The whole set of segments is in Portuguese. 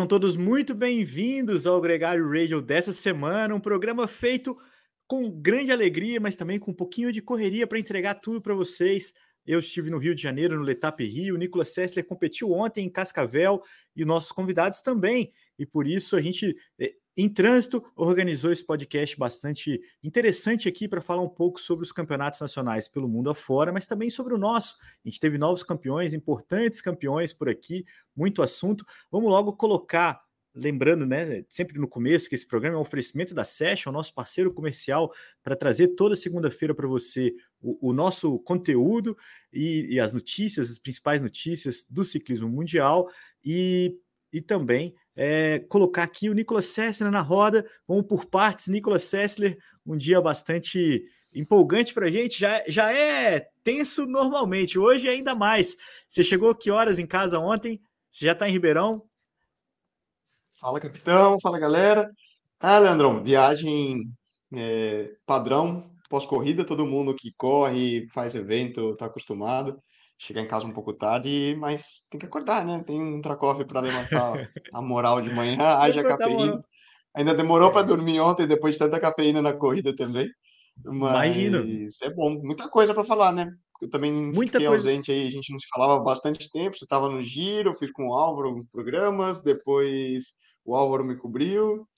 sejam todos muito bem-vindos ao Gregário Radio dessa semana, um programa feito com grande alegria, mas também com um pouquinho de correria para entregar tudo para vocês. Eu estive no Rio de Janeiro, no Letap Rio, o Nicolas Sessler competiu ontem em Cascavel e nossos convidados também, e por isso a gente eh, em Trânsito organizou esse podcast bastante interessante aqui para falar um pouco sobre os campeonatos nacionais pelo mundo afora, mas também sobre o nosso. A gente teve novos campeões, importantes campeões por aqui, muito assunto. Vamos logo colocar lembrando, né, sempre no começo, que esse programa é um oferecimento da Session, nosso parceiro comercial, para trazer toda segunda-feira para você o, o, nosso conteúdo e, e, as notícias, as principais notícias do ciclismo mundial e, e também é, colocar aqui o Nicolas Sessler na roda. Vamos por partes. Nicolas Sessler, um dia bastante empolgante para a gente. Já, já é tenso normalmente, hoje ainda mais. Você chegou que horas em casa ontem? Você já está em Ribeirão? Fala, capitão. Fala, galera. Ah, Leandrão, viagem é, padrão, pós-corrida, todo mundo que corre, faz evento, está acostumado chegar em casa um pouco tarde, mas tem que acordar, né? Tem um tracoff para levantar a moral de manhã, haja cafeína. Ainda demorou para dormir ontem, depois de tanta cafeína na corrida também. Mas Imagino. é bom, muita coisa para falar, né? Eu também muita fiquei coisa. ausente aí, a gente não se falava há bastante tempo. Você estava no giro, fiz com o Álvaro programas, depois o Álvaro me cobriu.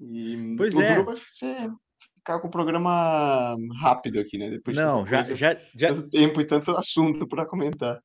E pois o é. vai ser ficar com o programa rápido aqui, né? Depois Não, já, coisa, já, já. Tanto tempo e tanto assunto para comentar.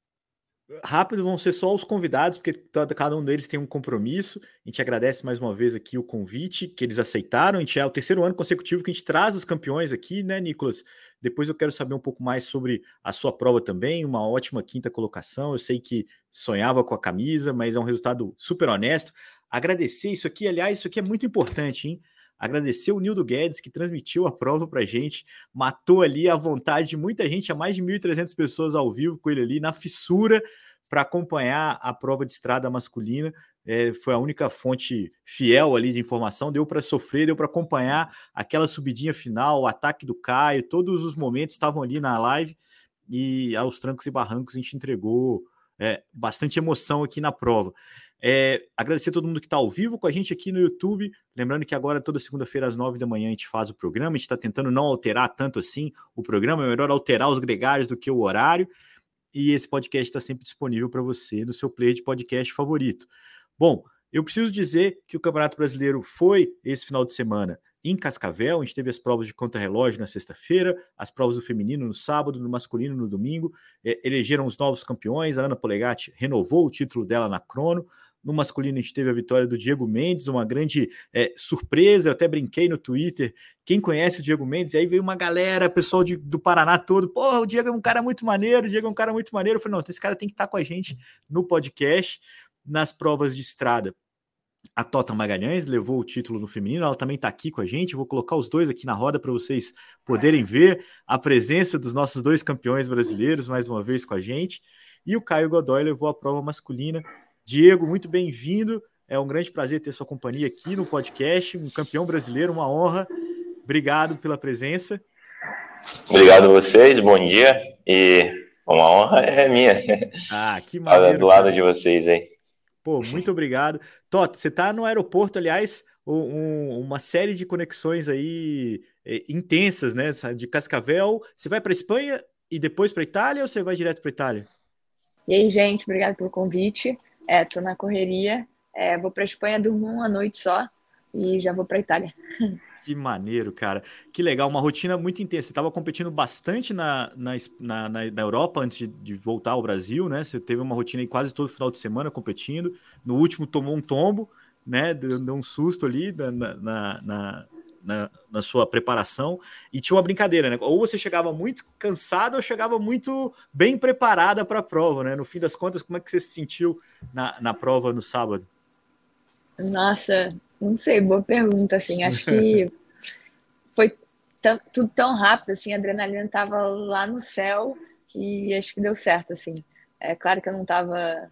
Rápido vão ser só os convidados, porque cada um deles tem um compromisso. A gente agradece mais uma vez aqui o convite que eles aceitaram. A gente é o terceiro ano consecutivo que a gente traz os campeões aqui, né, Nicolas? Depois eu quero saber um pouco mais sobre a sua prova também. Uma ótima quinta colocação. Eu sei que sonhava com a camisa, mas é um resultado super honesto. Agradecer isso aqui, aliás, isso aqui é muito importante, hein? Agradecer o Nildo Guedes, que transmitiu a prova para gente, matou ali a vontade de muita gente, a mais de 1.300 pessoas ao vivo com ele ali, na fissura, para acompanhar a prova de estrada masculina. É, foi a única fonte fiel ali de informação, deu para sofrer, deu para acompanhar aquela subidinha final, o ataque do Caio, todos os momentos estavam ali na live e aos trancos e barrancos a gente entregou é, bastante emoção aqui na prova. É, agradecer a todo mundo que está ao vivo com a gente aqui no YouTube. Lembrando que agora, toda segunda-feira, às nove da manhã, a gente faz o programa. A gente está tentando não alterar tanto assim o programa. É melhor alterar os gregários do que o horário. E esse podcast está sempre disponível para você no seu player de podcast favorito. Bom, eu preciso dizer que o Campeonato Brasileiro foi esse final de semana em Cascavel. A gente teve as provas de conta-relógio na sexta-feira, as provas do feminino no sábado, no masculino no domingo. É, elegeram os novos campeões. A Ana Polegatti renovou o título dela na crono. No masculino, a gente teve a vitória do Diego Mendes, uma grande é, surpresa. Eu até brinquei no Twitter. Quem conhece o Diego Mendes? E aí veio uma galera, pessoal de, do Paraná todo. Porra, o Diego é um cara muito maneiro, o Diego é um cara muito maneiro. Eu falei, não, esse cara tem que estar com a gente no podcast, nas provas de estrada. A Tota Magalhães levou o título no feminino, ela também está aqui com a gente. Vou colocar os dois aqui na roda para vocês poderem ver a presença dos nossos dois campeões brasileiros mais uma vez com a gente. E o Caio Godoy levou a prova masculina Diego, muito bem-vindo. É um grande prazer ter sua companhia aqui no podcast. Um campeão brasileiro, uma honra. Obrigado pela presença. Obrigado a vocês, bom dia. E uma honra é minha. Ah, que maneiro. do lado de vocês aí. Pô, muito obrigado. Toto, você está no aeroporto, aliás, um, uma série de conexões aí é, intensas, né? De Cascavel. Você vai para Espanha e depois para Itália ou você vai direto para Itália? E aí, gente, obrigado pelo convite. É, tô na correria. É, vou para Espanha, durmo uma noite só e já vou para Itália. Que maneiro, cara. Que legal, uma rotina muito intensa. Você estava competindo bastante na, na, na, na, Europa antes de, de, voltar ao Brasil, né? Você teve uma rotina aí quase todo final de semana competindo. No último tomou um tombo, né? Deu, deu um susto ali na, na, na, na, na, sua preparação e tinha uma brincadeira, né? Ou você chegava muito cansado ou chegava muito bem preparada para a prova, né? No fim das contas, como é que você se sentiu na, na prova no sábado? Nossa, não sei, boa pergunta, assim, acho que foi tudo tão rápido, assim, a adrenalina estava lá no céu e acho que deu certo, assim. É claro que eu não estava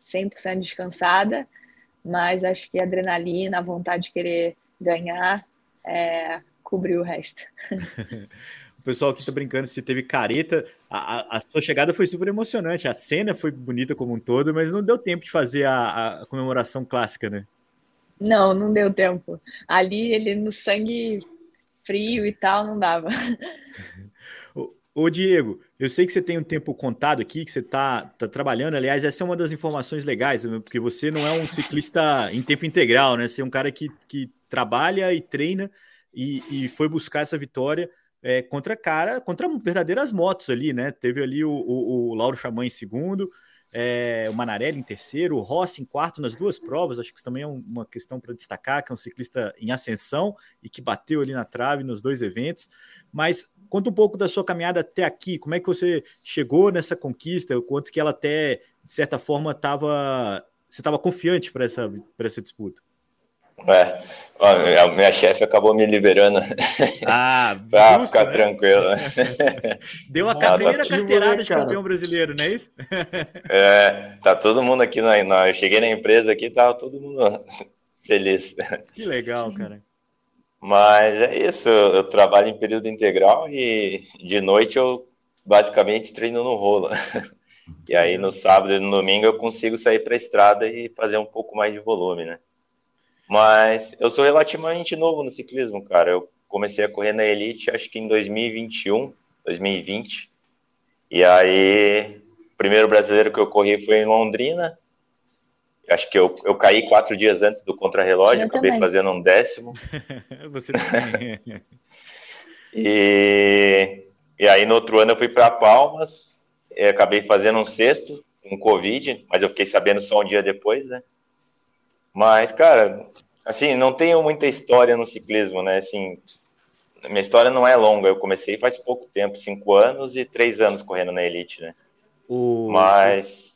100% descansada, mas acho que a adrenalina, a vontade de querer ganhar, é, cobrir o resto. o pessoal aqui tá brincando se teve careta. A, a, a, sua chegada foi super emocionante. A cena foi bonita como um todo, mas não deu tempo de fazer a, a comemoração clássica, né? Não, não deu tempo. Ali, ele no sangue frio e tal, não dava. Ô, Diego, eu sei que você tem um tempo contado aqui, que você está tá trabalhando. Aliás, essa é uma das informações legais, né? porque você não é um ciclista em tempo integral, né? Você é um cara que, que trabalha e treina e, e foi buscar essa vitória é, contra cara, contra verdadeiras motos ali, né? Teve ali o, o, o Lauro Xamã em segundo, é, o Manarelli em terceiro, o Rossi em quarto nas duas provas. Acho que isso também é uma questão para destacar, que é um ciclista em ascensão e que bateu ali na trave nos dois eventos. Mas conta um pouco da sua caminhada até aqui, como é que você chegou nessa conquista, o quanto que ela até, de certa forma, estava. Você estava confiante para essa, essa disputa? É, a minha chefe acabou me liberando ah, para ficar né? tranquilo. Deu a ah, primeira tá carteirada né, de campeão brasileiro, não é isso? é, tá todo mundo aqui na, na, Eu cheguei na empresa aqui, tava todo mundo feliz. Que legal, cara. Mas é isso, eu trabalho em período integral e de noite eu basicamente treino no rolo. E aí no sábado e no domingo eu consigo sair para a estrada e fazer um pouco mais de volume, né? Mas eu sou relativamente novo no ciclismo, cara. Eu comecei a correr na Elite acho que em 2021, 2020. E aí, o primeiro brasileiro que eu corri foi em Londrina. Acho que eu, eu caí quatro dias antes do contrarrelógio, acabei também. fazendo um décimo. Você também. e, e aí, no outro ano, eu fui para Palmas, acabei fazendo um sexto, com um Covid, mas eu fiquei sabendo só um dia depois, né? Mas, cara, assim, não tenho muita história no ciclismo, né? Assim, minha história não é longa. Eu comecei faz pouco tempo, cinco anos e três anos correndo na Elite, né? O... Mas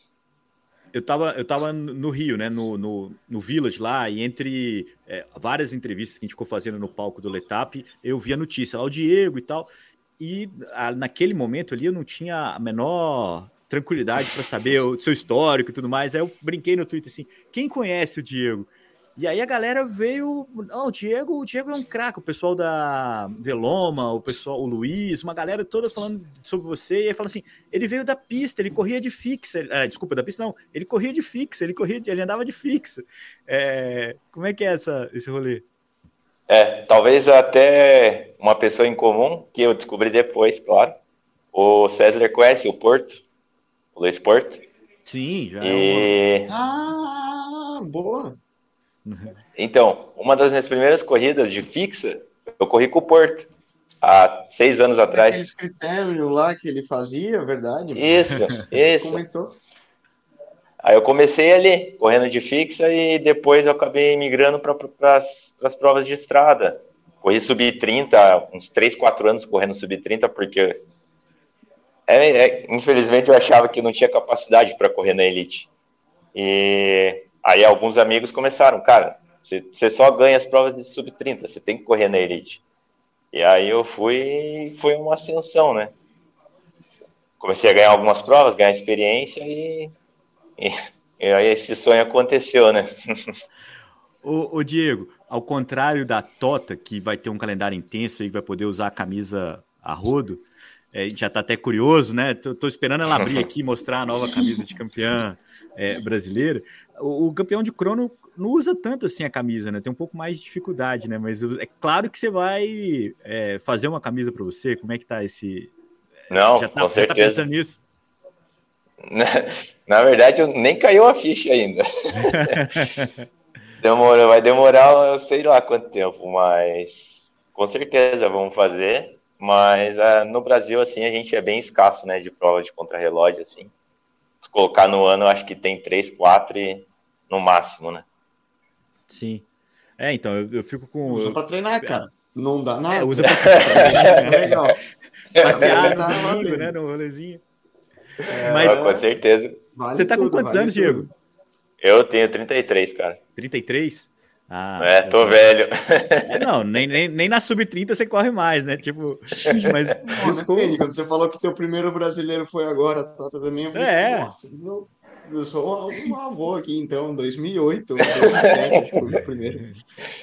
eu tava, eu tava no Rio, né, no, no, no Village lá, e entre é, várias entrevistas que a gente ficou fazendo no palco do Letap, eu vi a notícia lá, o Diego e tal, e a, naquele momento ali eu não tinha a menor tranquilidade para saber o seu histórico e tudo mais, aí eu brinquei no Twitter assim, quem conhece o Diego? E aí a galera veio. Não, o Diego, o Diego é um craque, o pessoal da Veloma, o pessoal, o Luiz, uma galera toda falando sobre você. E aí fala assim: ele veio da pista, ele corria de fixa. É, desculpa, da pista não, ele corria de fixa, ele corria, ele andava de fixa. É, como é que é essa, esse rolê? É, talvez até uma pessoa em comum, que eu descobri depois, claro. O César conhece o Porto, o Luiz Porto. Sim, já e... é uma... Ah, boa. Então, uma das minhas primeiras corridas de fixa, eu corri com o Porto, há seis anos atrás. Aqueles critérios lá que ele fazia, verdade? Isso, isso. Comentou. Aí eu comecei ali, correndo de fixa, e depois eu acabei migrando para as provas de estrada. Corri sub-30, uns 3, 4 anos correndo sub-30, porque é, é, infelizmente eu achava que não tinha capacidade para correr na elite. E Aí alguns amigos começaram, cara, você só ganha as provas de sub-30, você tem que correr na elite. E aí eu fui, foi uma ascensão, né? Comecei a ganhar algumas provas, ganhar experiência e, e, e aí esse sonho aconteceu, né? ô, ô, Diego, ao contrário da Tota, que vai ter um calendário intenso e vai poder usar a camisa a rodo, é, já tá até curioso, né? Tô, tô esperando ela abrir aqui e mostrar a nova camisa de campeã é, brasileira o, o, campeão de crono não usa tanto assim a camisa, né? Tem um pouco mais de dificuldade, né? Mas é claro que você vai é, fazer uma camisa para você. Como é que tá esse? Não, já tá, com certeza. Já tá pensando nisso? Na, verdade, eu nem caiu a ficha ainda. Demora, vai demorar, eu sei lá quanto tempo, mas com certeza vamos fazer. Mas uh, no Brasil, assim, a gente é bem escasso, né, de prova de contrarrelógio, assim colocar no ano, eu acho que tem três, quatro e no máximo, né? Sim. É, então, eu, eu fico com. Usa eu... pra treinar, cara. Não dá nada. É, usa pra treinar. é legal. Passear no domingo, né? No rolezinho. É, Mas, com certeza. Vale você tá tudo, com quantos vale anos, tudo. Diego? Eu tenho 33, cara. 33? Ah, é, tô eu... velho. É, não, nem, nem, nem na sub-30 você corre mais, né? Tipo, mas. Não, desculpa... Quando você falou que teu primeiro brasileiro foi agora, tá também. Eu falei, é. Nossa, meu, eu sou um avô aqui, então, 2008, 2007, acho que foi o primeiro.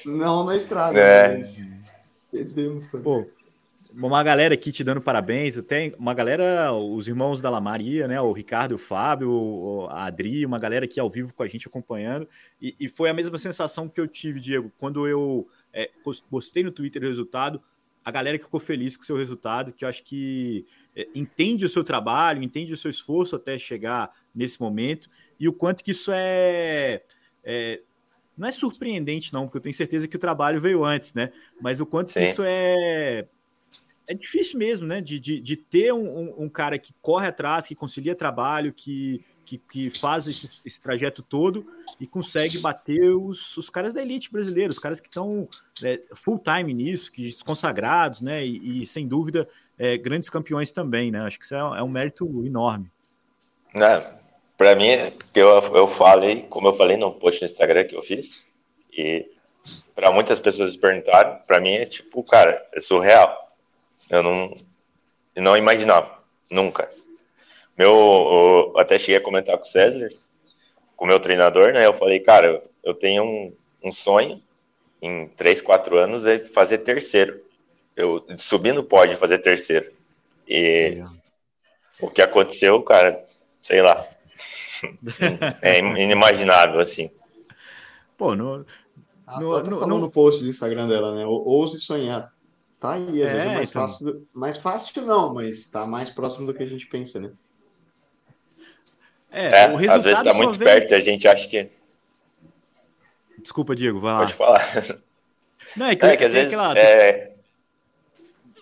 Não na estrada, é. mas. Pô, uma galera aqui te dando parabéns, até uma galera, os irmãos da Lamaria, né? O Ricardo, o Fábio, a Adri, uma galera aqui ao vivo com a gente acompanhando. E, e foi a mesma sensação que eu tive, Diego, quando eu é, postei no Twitter o resultado. A galera que ficou feliz com o seu resultado, que eu acho que é, entende o seu trabalho, entende o seu esforço até chegar nesse momento, e o quanto que isso é, é não é surpreendente, não, porque eu tenho certeza que o trabalho veio antes, né? Mas o quanto Sim. que isso é é difícil mesmo, né? De, de, de ter um, um, um, cara que corre atrás, que concilia trabalho, que, que, que faz esse, esse, trajeto todo e consegue bater os, os caras da elite brasileira, os caras que estão é, full time nisso, que consagrados, né? E, e sem dúvida, é, grandes campeões também, né? Acho que isso é, é um mérito enorme. Né? Para mim, eu, eu falei, como eu falei no post no Instagram que eu fiz, e para muitas pessoas perguntaram, para mim é tipo, cara, é surreal eu não, não imaginava, nunca. Meu, eu até cheguei a comentar com o César, com o meu treinador, né? Eu falei, cara, eu tenho um, um sonho em 3, 4 anos é fazer terceiro. Eu subir no pódio fazer terceiro. E é. o que aconteceu, cara, sei lá. é inimaginável, assim. Pô, no, ah, no, no, no, no post do Instagram dela, né? Ouse sonhar. Tá aí, às é, vezes é mais então... fácil. Mais fácil não, mas tá mais próximo do que a gente pensa, né? É, é o resultado às vezes tá muito vem... perto e a gente acha que. Desculpa, Diego, vai lá. Pode falar. Não, é que, é que às vezes. Aquela... É...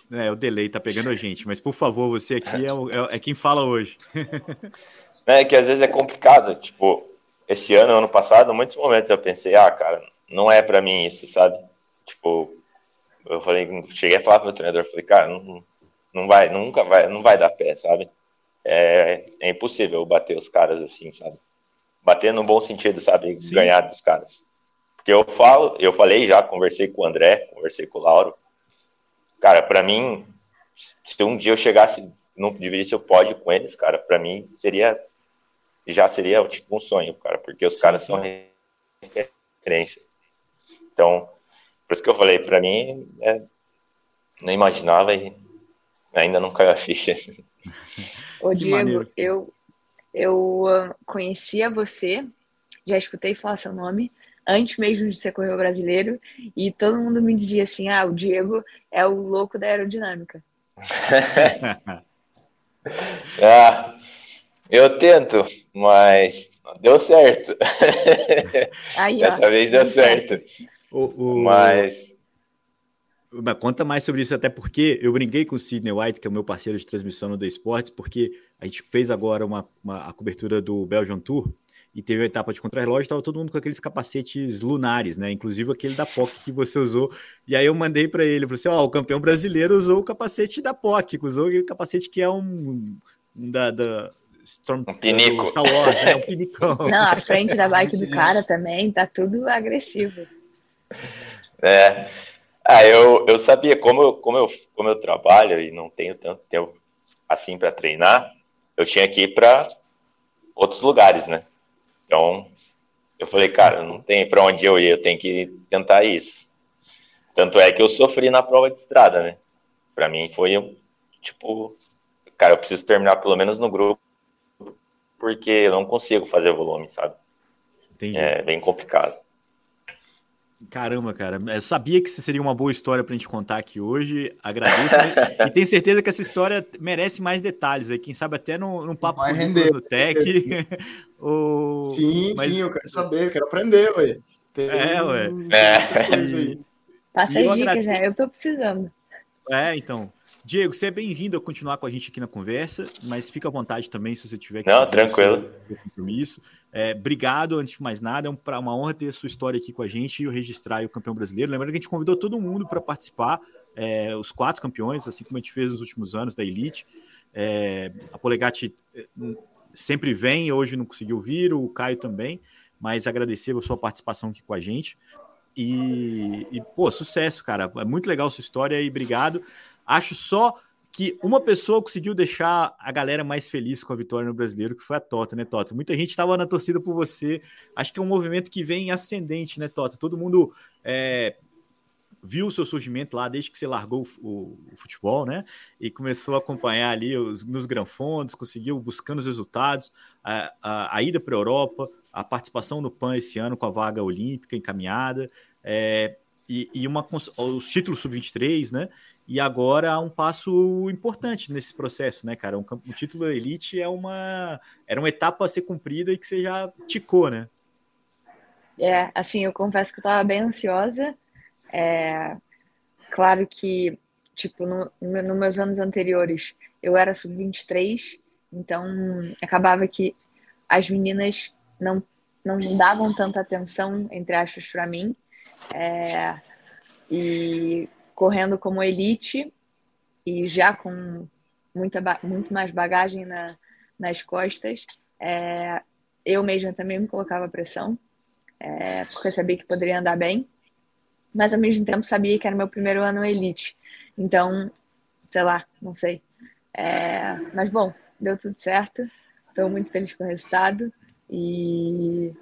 é, o delay tá pegando a gente, mas por favor, você aqui é, o, é, é quem fala hoje. é que às vezes é complicado. Tipo, esse ano, ano passado, muitos momentos eu pensei, ah, cara, não é para mim isso, sabe? Tipo, eu falei, cheguei a falar pro meu treinador, falei, cara, não, não vai, nunca vai, não vai dar pé, sabe? É, é impossível bater os caras assim, sabe? Bater no bom sentido, sabe? Sim. Ganhar dos caras. Porque eu falo, eu falei já, conversei com o André, conversei com o Lauro. Cara, para mim, se um dia eu chegasse, não dividisse o pódio com eles, cara, para mim seria já seria tipo um sonho, cara, porque os caras são referência. Então, por isso que eu falei, para mim, é, não imaginava e ainda não caiu a ficha. Ô, Diego, eu, eu uh, conhecia você, já escutei falar seu nome, antes mesmo de ser corredor brasileiro, e todo mundo me dizia assim: ah, o Diego é o louco da aerodinâmica. ah, eu tento, mas deu certo. Aí, Dessa vez deu certo. certo. O, o... Mas. Mas conta mais sobre isso, até porque eu brinquei com o Sidney White, que é o meu parceiro de transmissão no The Sports, porque a gente fez agora uma, uma a cobertura do Belgian Tour e teve a etapa de contrarrelógio, estava todo mundo com aqueles capacetes lunares, né? Inclusive aquele da POC que você usou. E aí eu mandei para ele, falei assim: ó, oh, o campeão brasileiro usou o capacete da POC, usou aquele capacete que é um, um da, da Storm, um pinico. Star Wars, né? Um pinicão. Não, a frente da bike do cara também tá tudo agressivo. É. Ah, eu, eu sabia, como eu, como, eu, como eu trabalho e não tenho tanto tempo assim para treinar, eu tinha que ir para outros lugares, né? Então, eu falei, cara, não tem para onde eu ir, eu tenho que tentar isso. Tanto é que eu sofri na prova de estrada, né? Para mim foi tipo, cara, eu preciso terminar pelo menos no grupo, porque eu não consigo fazer volume, sabe? Entendi. É bem complicado. Caramba, cara, eu sabia que seria uma boa história para a gente contar aqui hoje. Agradeço e tenho certeza que essa história merece mais detalhes aí. Quem sabe até no, no papo Vai render. no Tech. ou... Sim, Mas... sim, eu quero saber, eu quero aprender, ué. Tem é, ué. É. Passa as dicas, né? Eu tô precisando. É, então. Diego, você é bem-vindo a continuar com a gente aqui na conversa, mas fica à vontade também se você tiver que. Não, tranquilo. Compromisso. É, obrigado, antes de mais nada, é um, uma honra ter sua história aqui com a gente e registrar o campeão brasileiro. Lembrando que a gente convidou todo mundo para participar, é, os quatro campeões, assim como a gente fez nos últimos anos da Elite. É, a Polegatti é, sempre vem, hoje não conseguiu vir, o Caio também, mas agradecer a sua participação aqui com a gente. E, e pô, sucesso, cara. É muito legal sua história e obrigado. Acho só que uma pessoa conseguiu deixar a galera mais feliz com a vitória no brasileiro, que foi a Tota, né, Tota? Muita gente estava na torcida por você. Acho que é um movimento que vem ascendente, né, Tota? Todo mundo é, viu o seu surgimento lá desde que você largou o, o futebol, né? E começou a acompanhar ali os, nos granfondos, conseguiu buscando os resultados, a, a, a ida para a Europa, a participação no PAN esse ano com a vaga olímpica encaminhada, é, e, e uma, os títulos sub-23, né? E agora há um passo importante nesse processo, né, cara? Um, um título elite é uma era uma etapa a ser cumprida e que você já ticou, né? É, assim, eu confesso que eu estava bem ansiosa. É, claro que, tipo, no, no meus anos anteriores, eu era sub-23, então acabava que as meninas não, não davam tanta atenção, entre aspas, para mim. É, e correndo como elite e já com muita, muito mais bagagem na, nas costas, é, eu mesma também me colocava pressão é, porque sabia que poderia andar bem, mas ao mesmo tempo sabia que era meu primeiro ano elite. Então, sei lá, não sei. É, mas bom, deu tudo certo. Estou muito feliz com o resultado e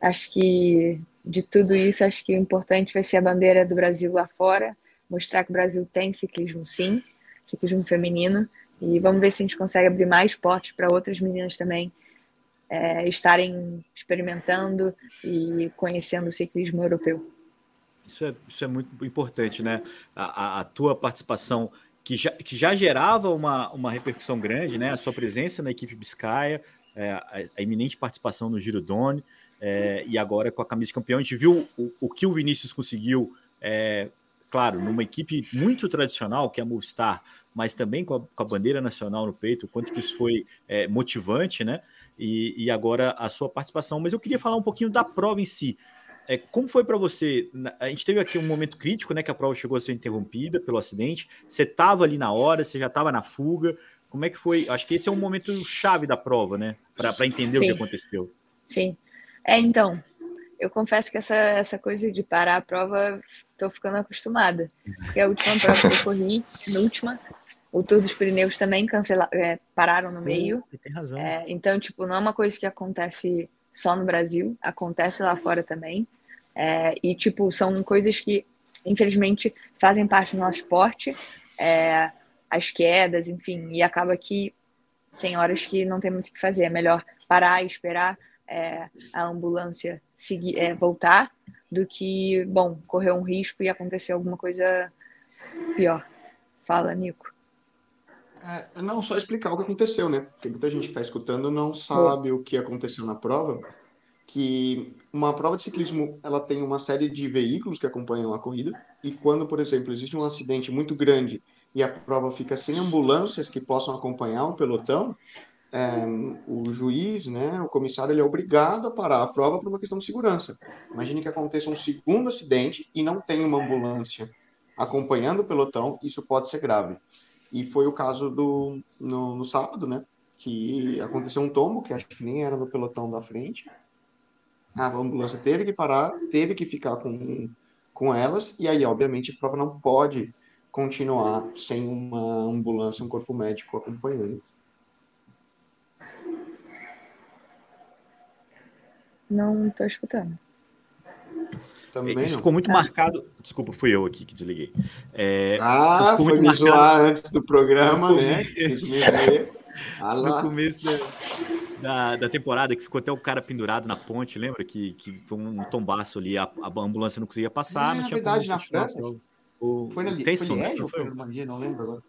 acho que de tudo isso, acho que o importante vai ser a bandeira do Brasil lá fora, mostrar que o Brasil tem ciclismo sim, ciclismo feminino, e vamos ver se a gente consegue abrir mais portas para outras meninas também é, estarem experimentando e conhecendo o ciclismo europeu. Isso é, isso é muito importante, né? A, a, a tua participação, que já, que já gerava uma, uma repercussão grande, né? A sua presença na equipe Biscaia, é, a, a, iminente participação no Giro Done, é, e agora com a camisa de campeão, a gente viu o, o que o Vinícius conseguiu, é, claro, numa equipe muito tradicional, que é a Movistar, mas também com a, com a bandeira nacional no peito, o quanto que isso foi é, motivante, né? e, e agora a sua participação. Mas eu queria falar um pouquinho da prova em si. É, como foi para você? A gente teve aqui um momento crítico, né? Que a prova chegou a ser interrompida pelo acidente. Você estava ali na hora, você já estava na fuga. Como é que foi? Acho que esse é um momento chave da prova, né? Para entender Sim. o que aconteceu. Sim. É, então, eu confesso que essa, essa coisa de parar a prova, estou ficando acostumada. Porque a última prova que eu corri, a última, o Tour dos Pirineus também cancela, é, pararam no meio. Tem razão. É, então, tipo, não é uma coisa que acontece só no Brasil, acontece lá fora também. É, e, tipo, são coisas que, infelizmente, fazem parte do nosso esporte. É, as quedas, enfim, e acaba que tem horas que não tem muito o que fazer. É melhor parar e esperar é, a ambulância seguir, é, voltar do que, bom, correr um risco e acontecer alguma coisa pior. Fala, Nico. É, não, só explicar o que aconteceu, né? Porque muita gente que está escutando não sabe o que aconteceu na prova. Que uma prova de ciclismo ela tem uma série de veículos que acompanham a corrida e quando, por exemplo, existe um acidente muito grande e a prova fica sem ambulâncias que possam acompanhar o pelotão, é, o juiz, né, o comissário, ele é obrigado a parar a prova por uma questão de segurança. Imagine que aconteça um segundo acidente e não tem uma ambulância acompanhando o pelotão, isso pode ser grave. E foi o caso do no, no, sábado, né? Que aconteceu um tombo, que acho que nem era no pelotão da frente. A ambulância teve que parar, teve que ficar com, com elas, e aí, obviamente, a prova não pode continuar sem uma ambulância, um corpo médico acompanhando. Não estou escutando. Também Isso não. ficou muito marcado. Desculpa, fui eu aqui que desliguei. É, ah, foi me marcado... zoar antes do programa, né? Ah no começo da, da, da, temporada, que ficou até o cara pendurado na ponte, lembra? Que, que foi um tombaço ali, a, a ambulância não conseguia passar. Não, não tinha verdade, na França. O, foi na Liège, foi, Liège ou foi no Normandia? Não lembro agora.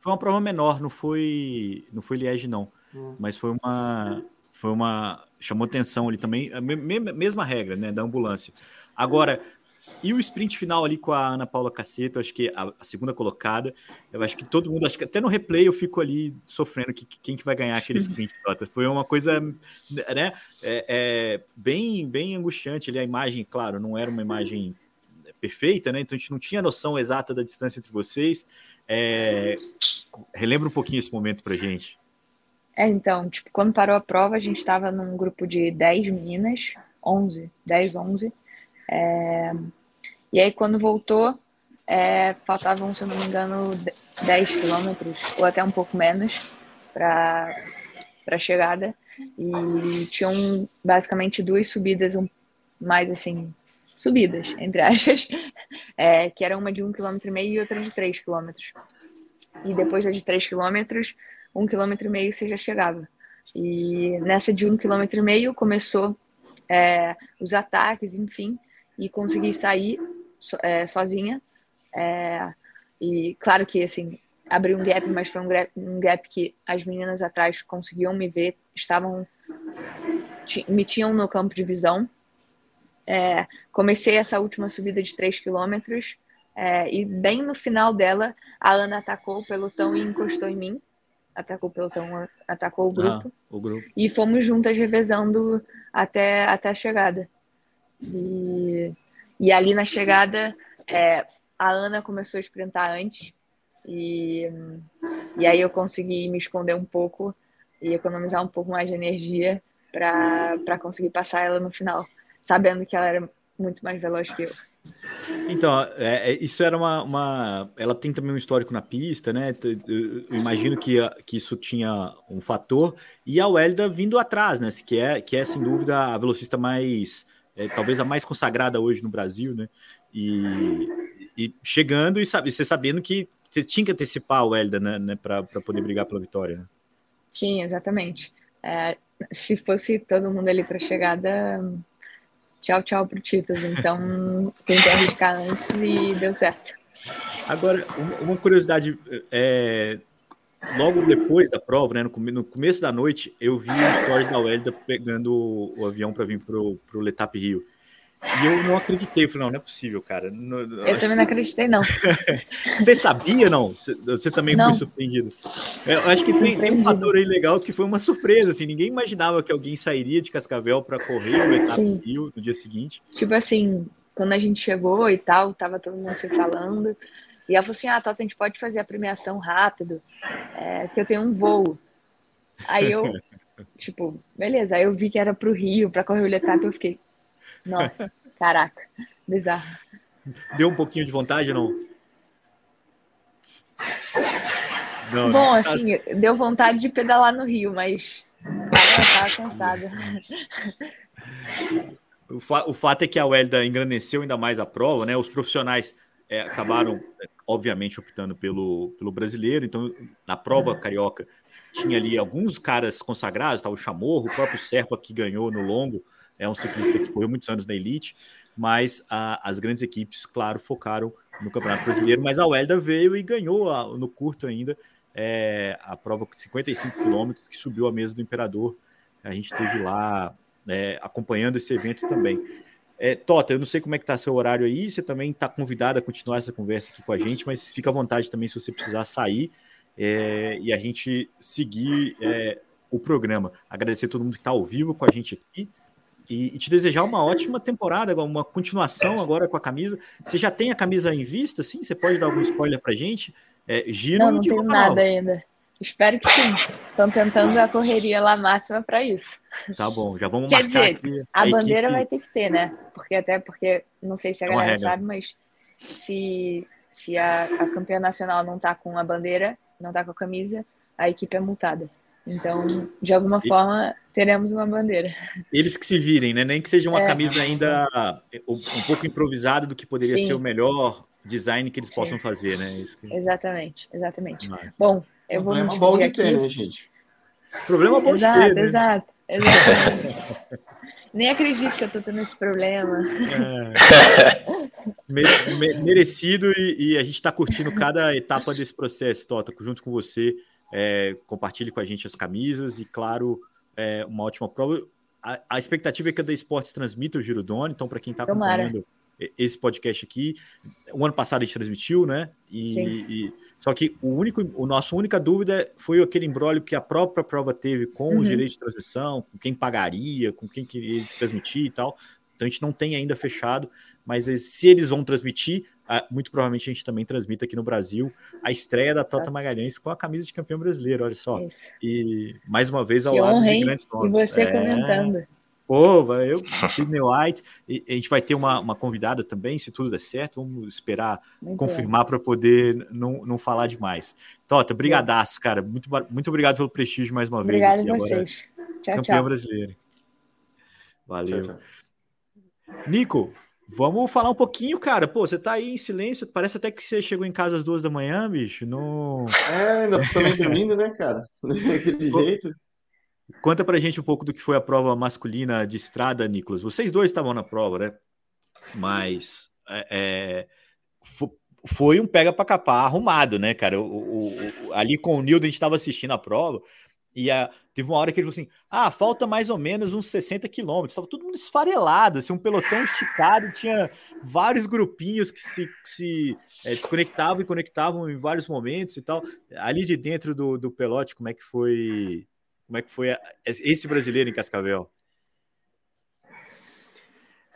Foi uma prova menor, não foi, não foi Liège, não. Hum. Mas foi uma, foi uma chamou atenção ali também, a mesma regra, né, da ambulância. Agora, e o sprint final ali com a Ana Paula Caceto, acho que a, a, segunda colocada, eu acho que todo mundo, acho que até no replay eu fico ali sofrendo que, quem que vai ganhar aquele sprint. Foi uma coisa, né, é, é, bem, bem angustiante ali a imagem, claro, não era uma imagem perfeita, né, então a gente não tinha noção exata da distância entre vocês. É, relembra um pouquinho esse momento pra gente. É, então, tipo, quando parou a prova, a gente estava num grupo de 10 meninas, 11, 10, 11. É... E aí, quando voltou, é, faltavam, se eu não me engano, 10 quilômetros, ou até um pouco menos, para a chegada. E tinham basicamente duas subidas, um, mais assim, subidas, entre aspas, é, que era uma de um quilômetro e outra de três quilômetros. E depois da de três quilômetros, um quilômetro e meio você já chegava. E nessa de um quilômetro e meio começou é, os ataques, enfim, e consegui sair so, é, sozinha. É, e claro que assim abri um gap, mas foi um gap, um gap que as meninas atrás conseguiam me ver, estavam me tinham no campo de visão. É, comecei essa última subida de 3 quilômetros é, e bem no final dela, a Ana atacou o pelotão e encostou em mim. Atacou o pelotão, atacou o grupo. Ah, o grupo. E fomos juntas revezando até, até a chegada. E, e ali na chegada, é, a Ana começou a sprintar antes. E, e aí eu consegui me esconder um pouco e economizar um pouco mais de energia para conseguir passar ela no final, sabendo que ela era muito mais veloz que eu. Então, é, é, isso era uma, uma, Ela tem também um histórico na pista, né? Eu imagino que, que isso tinha um fator. E a Welda vindo atrás, né? Que é, que é sem dúvida a velocista mais. É, talvez a mais consagrada hoje no Brasil, né? E, e chegando e sabe, você sabendo que você tinha que antecipar a Welda, né? né para poder brigar pela vitória, né? Sim, exatamente. É, se fosse todo mundo ali para chegada, tchau, tchau pro Titus. Então, tentei arriscar antes e deu certo. Agora, uma curiosidade, é, logo depois da prova, né, no, começo da noite, eu vi os stories da Welda pegando o, avião para vir pro, pro Letap Rio. E eu não acreditei, eu falei, não, não é possível, cara. Não, eu também não acreditei, não. você sabia, não? Você, você também não. foi surpreendido. Eu acho que tem, tem, um fator aí legal que foi uma surpresa, assim, ninguém imaginava que alguém sairia de Cascavel para correr o etapa do Rio no dia seguinte. Tipo assim, quando a gente chegou e tal, tava todo mundo se falando, e ela falou assim, ah, Tota, a gente pode fazer a premiação rápido, é, que eu tenho um voo. Aí eu, tipo, beleza, aí eu vi que era pro Rio, para correr o etapa, eu fiquei, nossa, caraca, bizarro. Deu um pouquinho de vontade não? não Bom, né? assim, deu vontade de pedalar no Rio, mas cansada. O, fa o, fato é que a Welda engrandeceu ainda mais a prova, né? Os profissionais é, acabaram, obviamente, optando pelo, pelo brasileiro. Então, na prova carioca, tinha ali alguns caras consagrados, tá? o Chamorro, o próprio Serpa, que ganhou no longo, é um ciclista que correu muitos anos na elite, mas a, as grandes equipes, claro, focaram no Campeonato Brasileiro, mas a Welda veio e ganhou a, no curto ainda é, a prova de 55 quilômetros que subiu a mesa do Imperador. A gente esteve lá é, acompanhando esse evento também. É, Tota, eu não sei como é que tá seu horário aí, você também está convidado a continuar essa conversa aqui com a gente, mas fica à vontade também se você precisar sair é, e a gente seguir é, o programa. Agradecer a todo mundo que está ao vivo com a gente aqui e, e, te desejar uma ótima temporada, uma continuação agora com a camisa. Você já tem a camisa em vista, sim? Você pode dar algum spoiler pra gente? É, giro não, não tenho nada ainda. Espero que sim. Estão tentando a correria lá máxima para isso. Tá bom, já vamos Quer marcar dizer. A, a bandeira equipe... vai ter que ter, né? Porque até porque, não sei se a é galera sabe, mas se, se a, a campeã nacional não tá com a bandeira, não tá com a camisa, a equipe é multada. Então, de alguma forma, teremos uma bandeira. Eles que se virem, né? Nem que seja uma é. camisa ainda um pouco improvisada do que poderia Sim. ser o melhor design que eles Sim. possam fazer, né? Que... Exatamente, exatamente. Mas... Bom, eu vou Problema bom de aqui. ter, né, gente? Problema bom exato, de ter, né? Exato, exatamente. Nem acredito que eu tô tendo esse problema. É. merecido e, e, a gente está curtindo cada etapa desse processo, Tota, junto com você. É, compartilhe com a gente as camisas e, claro, é, uma ótima prova. A, a, expectativa é que a da Esportes transmita o Giro Doni, então, para quem está acompanhando esse podcast aqui, o ano passado a gente transmitiu, né? E, e, só que o único, o nosso única dúvida foi aquele embrólio que a própria prova teve com uhum. os direitos de transmissão, com quem pagaria, com quem queria transmitir e tal. Então a gente não tem ainda fechado, mas se eles vão transmitir, muito provavelmente a gente também transmite aqui no Brasil a estreia da Tota Magalhães com a camisa de campeão brasileiro, olha só. Isso. E mais uma vez ao que lado honra, de grandes nomes. E você é... comentando. Pô, eu, Sidney White, e a gente vai ter uma, uma convidada também, se tudo der certo, vamos esperar muito confirmar para poder não, não falar demais. Tota, brigadaço, cara, muito, muito obrigado pelo prestígio mais uma vez. Obrigado a vocês. Agora, tchau, campeão tchau. brasileiro. Valeu. Tchau, tchau. Nico, Vamos falar um pouquinho, cara. Pô, você tá aí em silêncio. Parece até que você chegou em casa às duas da manhã, bicho. No... É, ainda meio dormindo, né, cara? Daquele jeito. Conta pra gente um pouco do que foi a prova masculina de estrada, Nicolas. Vocês dois estavam na prova, né? Mas é, é foi um pega para capar arrumado, né, cara? O, o, o, ali com o Nildo a gente estava assistindo a prova e a, teve uma hora que ele falou assim: ah, falta mais ou menos uns 60 quilômetros. Estava todo mundo esfarelado, assim, um pelotão esticado, tinha vários grupinhos que se, que se é, desconectavam e conectavam em vários momentos e tal. Ali de dentro do, do pelote, como é que foi? Como é que foi a, esse brasileiro em Cascavel?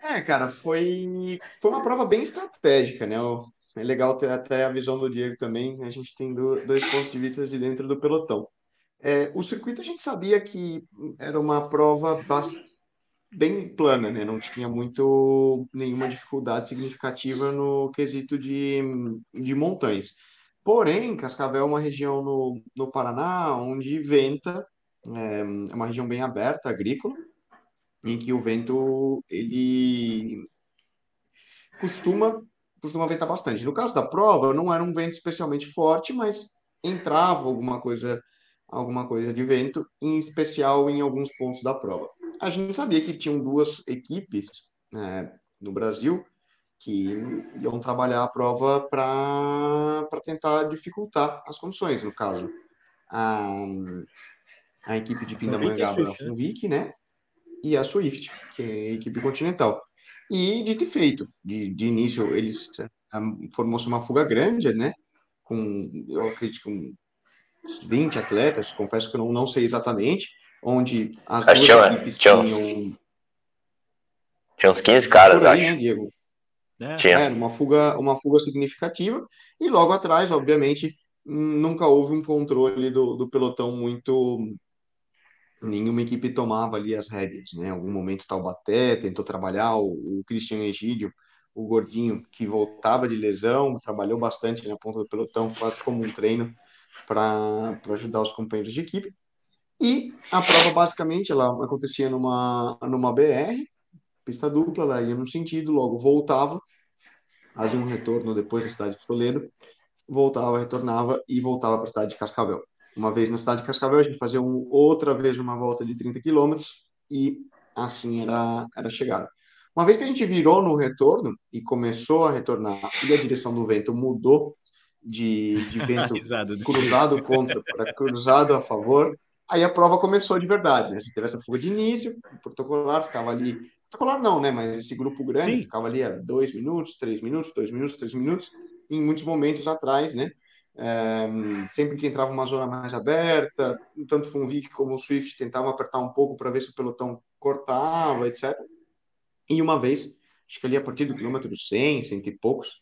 É, cara, foi, foi uma prova bem estratégica, né? É legal ter até a visão do Diego também. A gente tem dois pontos de vista de dentro do pelotão. É, o circuito a gente sabia que era uma prova bem plana, né? Não tinha muito nenhuma dificuldade significativa no quesito de, de montanhas. Porém, Cascavel é uma região no, no Paraná onde venta, é, é uma região bem aberta, agrícola, em que o vento ele costuma costuma ventar bastante. No caso da prova, não era um vento especialmente forte, mas entrava alguma coisa alguma coisa de vento, em especial em alguns pontos da prova. A gente sabia que tinham duas equipes né, no Brasil que iam trabalhar a prova para tentar dificultar as condições, no caso. A, a equipe de Pindamonhangaba, a Funvic, né? e a Swift, que é a equipe continental. E dito e feito, de, de início eles formou-se uma fuga grande, né? Com, eu acredito, com 20 atletas, confesso que eu não, não sei exatamente, onde as duas tinha, equipes tinha tinham... Tinha uns 15 caras, aí, acho. Né, Diego? É, tinha. Era uma fuga, uma fuga significativa, e logo atrás, obviamente, nunca houve um controle do, do pelotão muito nenhuma equipe tomava ali as rédeas, né? Em algum momento Taubaté tentou trabalhar, o, o Cristian Egídio, o gordinho que voltava de lesão, trabalhou bastante na ponta do pelotão, quase como um treino para ajudar os companheiros de equipe. E a prova basicamente ela acontecia numa numa BR, pista dupla, ela ia no sentido, logo voltava, fazia um retorno depois da cidade de Toledo, voltava, retornava e voltava para a cidade de Cascavel uma vez na cidade de Cascavel, a gente fazia um, outra vez uma volta de 30 quilômetros e assim era, era a chegada. Uma vez que a gente virou no retorno e começou a retornar e a direção do vento mudou de, de vento cruzado contra para cruzado a favor, aí a prova começou de verdade. Né? Se teve essa fuga de início, o protocolar ficava ali. Protocolar não, né? Mas esse grupo grande Sim. ficava ali a dois minutos, três minutos, dois minutos, três minutos. Em muitos momentos atrás, né? É, sempre que entrava uma zona mais aberta, tanto o Funvic como o Swift tentavam apertar um pouco para ver se o pelotão cortava, etc. E uma vez, acho que ali a partir do quilômetro 100, cento e poucos,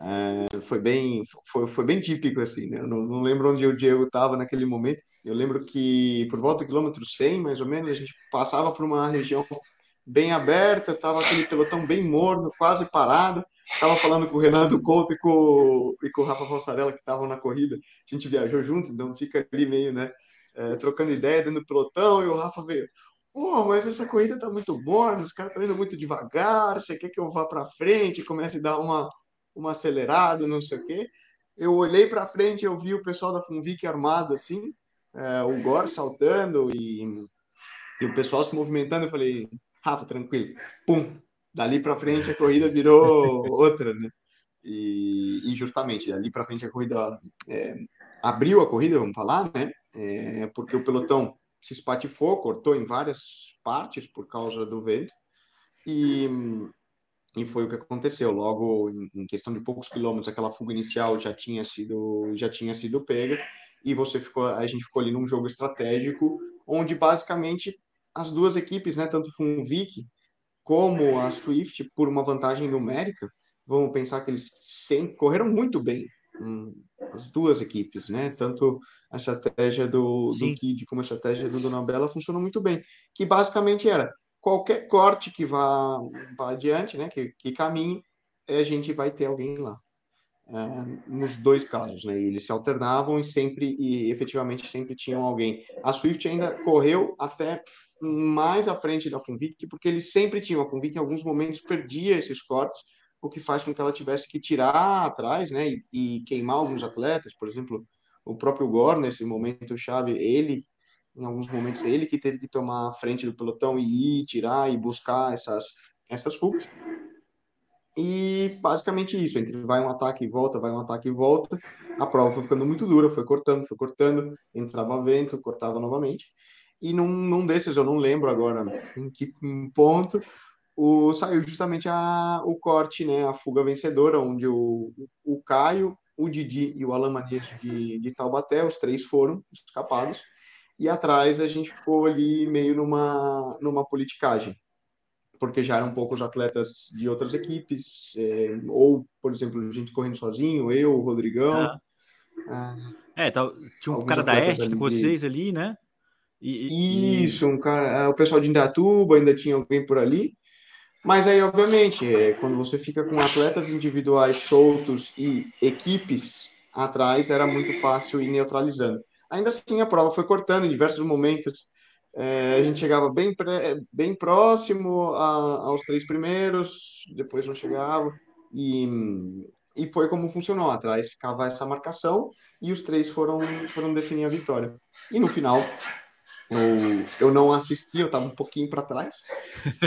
é, foi bem foi, foi bem típico assim, né? Eu não, não lembro onde o Diego estava naquele momento. Eu lembro que por volta do quilômetro 100, mais ou menos, a gente passava por uma região bem aberta, tava aquele pelotão bem morno, quase parado. Tava falando com o Renato Couto e com, e com o Rafa Fossarella, que estavam na corrida. A gente viajou junto, então fica ali meio, né, é, trocando ideia dentro do pelotão. E o Rafa veio, pô, mas essa corrida tá muito morna, os caras estão indo muito devagar. Você quer que eu vá para frente comece a dar uma, uma acelerada, não sei o quê. Eu olhei para frente, eu vi o pessoal da Funvic armado assim, é, o Gor saltando e, e o pessoal se movimentando. Eu falei, Rafa, tranquilo. Pum. Dali para frente a corrida virou outra, né? E, e justamente dali para frente a corrida é, abriu a corrida, vamos falar, né? É, porque o pelotão se espatifou, cortou em várias partes por causa do vento. E, e foi o que aconteceu. Logo, em questão de poucos quilômetros, aquela fuga inicial já tinha sido já tinha sido pega e você ficou, a gente ficou ali num jogo estratégico onde basicamente as duas equipes, né, tanto Funvic como a Swift, por uma vantagem numérica, vamos pensar que eles sempre correram muito bem, hum, as duas equipes, né? Tanto a estratégia do, do Kid como a estratégia do Donabella funcionou muito bem, que basicamente era qualquer corte que vá, vá adiante, né? Que, que caminhe, a gente vai ter alguém lá. É, nos dois casos, né? Eles se alternavam e sempre e efetivamente sempre tinham alguém. A Swift ainda correu até mais à frente da Funvic, porque eles sempre tinham. A Funvic, em alguns momentos, perdia esses cortes, o que faz com que ela tivesse que tirar atrás né, e, e queimar alguns atletas. Por exemplo, o próprio Gore, nesse momento chave, ele, em alguns momentos, ele que teve que tomar a frente do pelotão e ir, tirar e buscar essas, essas fugas. E basicamente isso, entre vai um ataque e volta, vai um ataque e volta. A prova foi ficando muito dura, foi cortando, foi cortando, entrava vento, cortava novamente. E num, num desses, eu não lembro agora em que ponto, o, saiu justamente a, o corte, né, a fuga vencedora, onde o, o Caio, o Didi e o Alan Manias de, de Taubaté, os três foram escapados. E atrás a gente ficou ali meio numa, numa politicagem porque já eram poucos atletas de outras equipes, é, ou, por exemplo, gente correndo sozinho, eu, o Rodrigão. Ah. Ah, é, tá, tinha um cara da Este com vocês de... ali, né? E, e, Isso, um cara, é, o pessoal de Indatuba ainda tinha alguém por ali. Mas aí, obviamente, é, quando você fica com atletas individuais soltos e equipes atrás, era muito fácil ir neutralizando. Ainda assim, a prova foi cortando em diversos momentos. É, a gente chegava bem, bem próximo a, aos três primeiros, depois não chegava, e, e foi como funcionou. Atrás ficava essa marcação e os três foram, foram definir a vitória. E no final, eu, eu não assisti, eu estava um pouquinho para trás.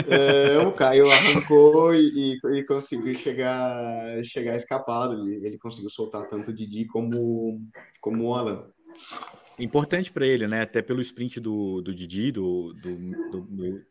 É, o Caio arrancou e, e, e, conseguiu chegar, chegar escapado. Ele, ele conseguiu soltar tanto o Didi como, como o Alan. Importante para ele, né? Até pelo sprint do, do Didi, do, do, do, do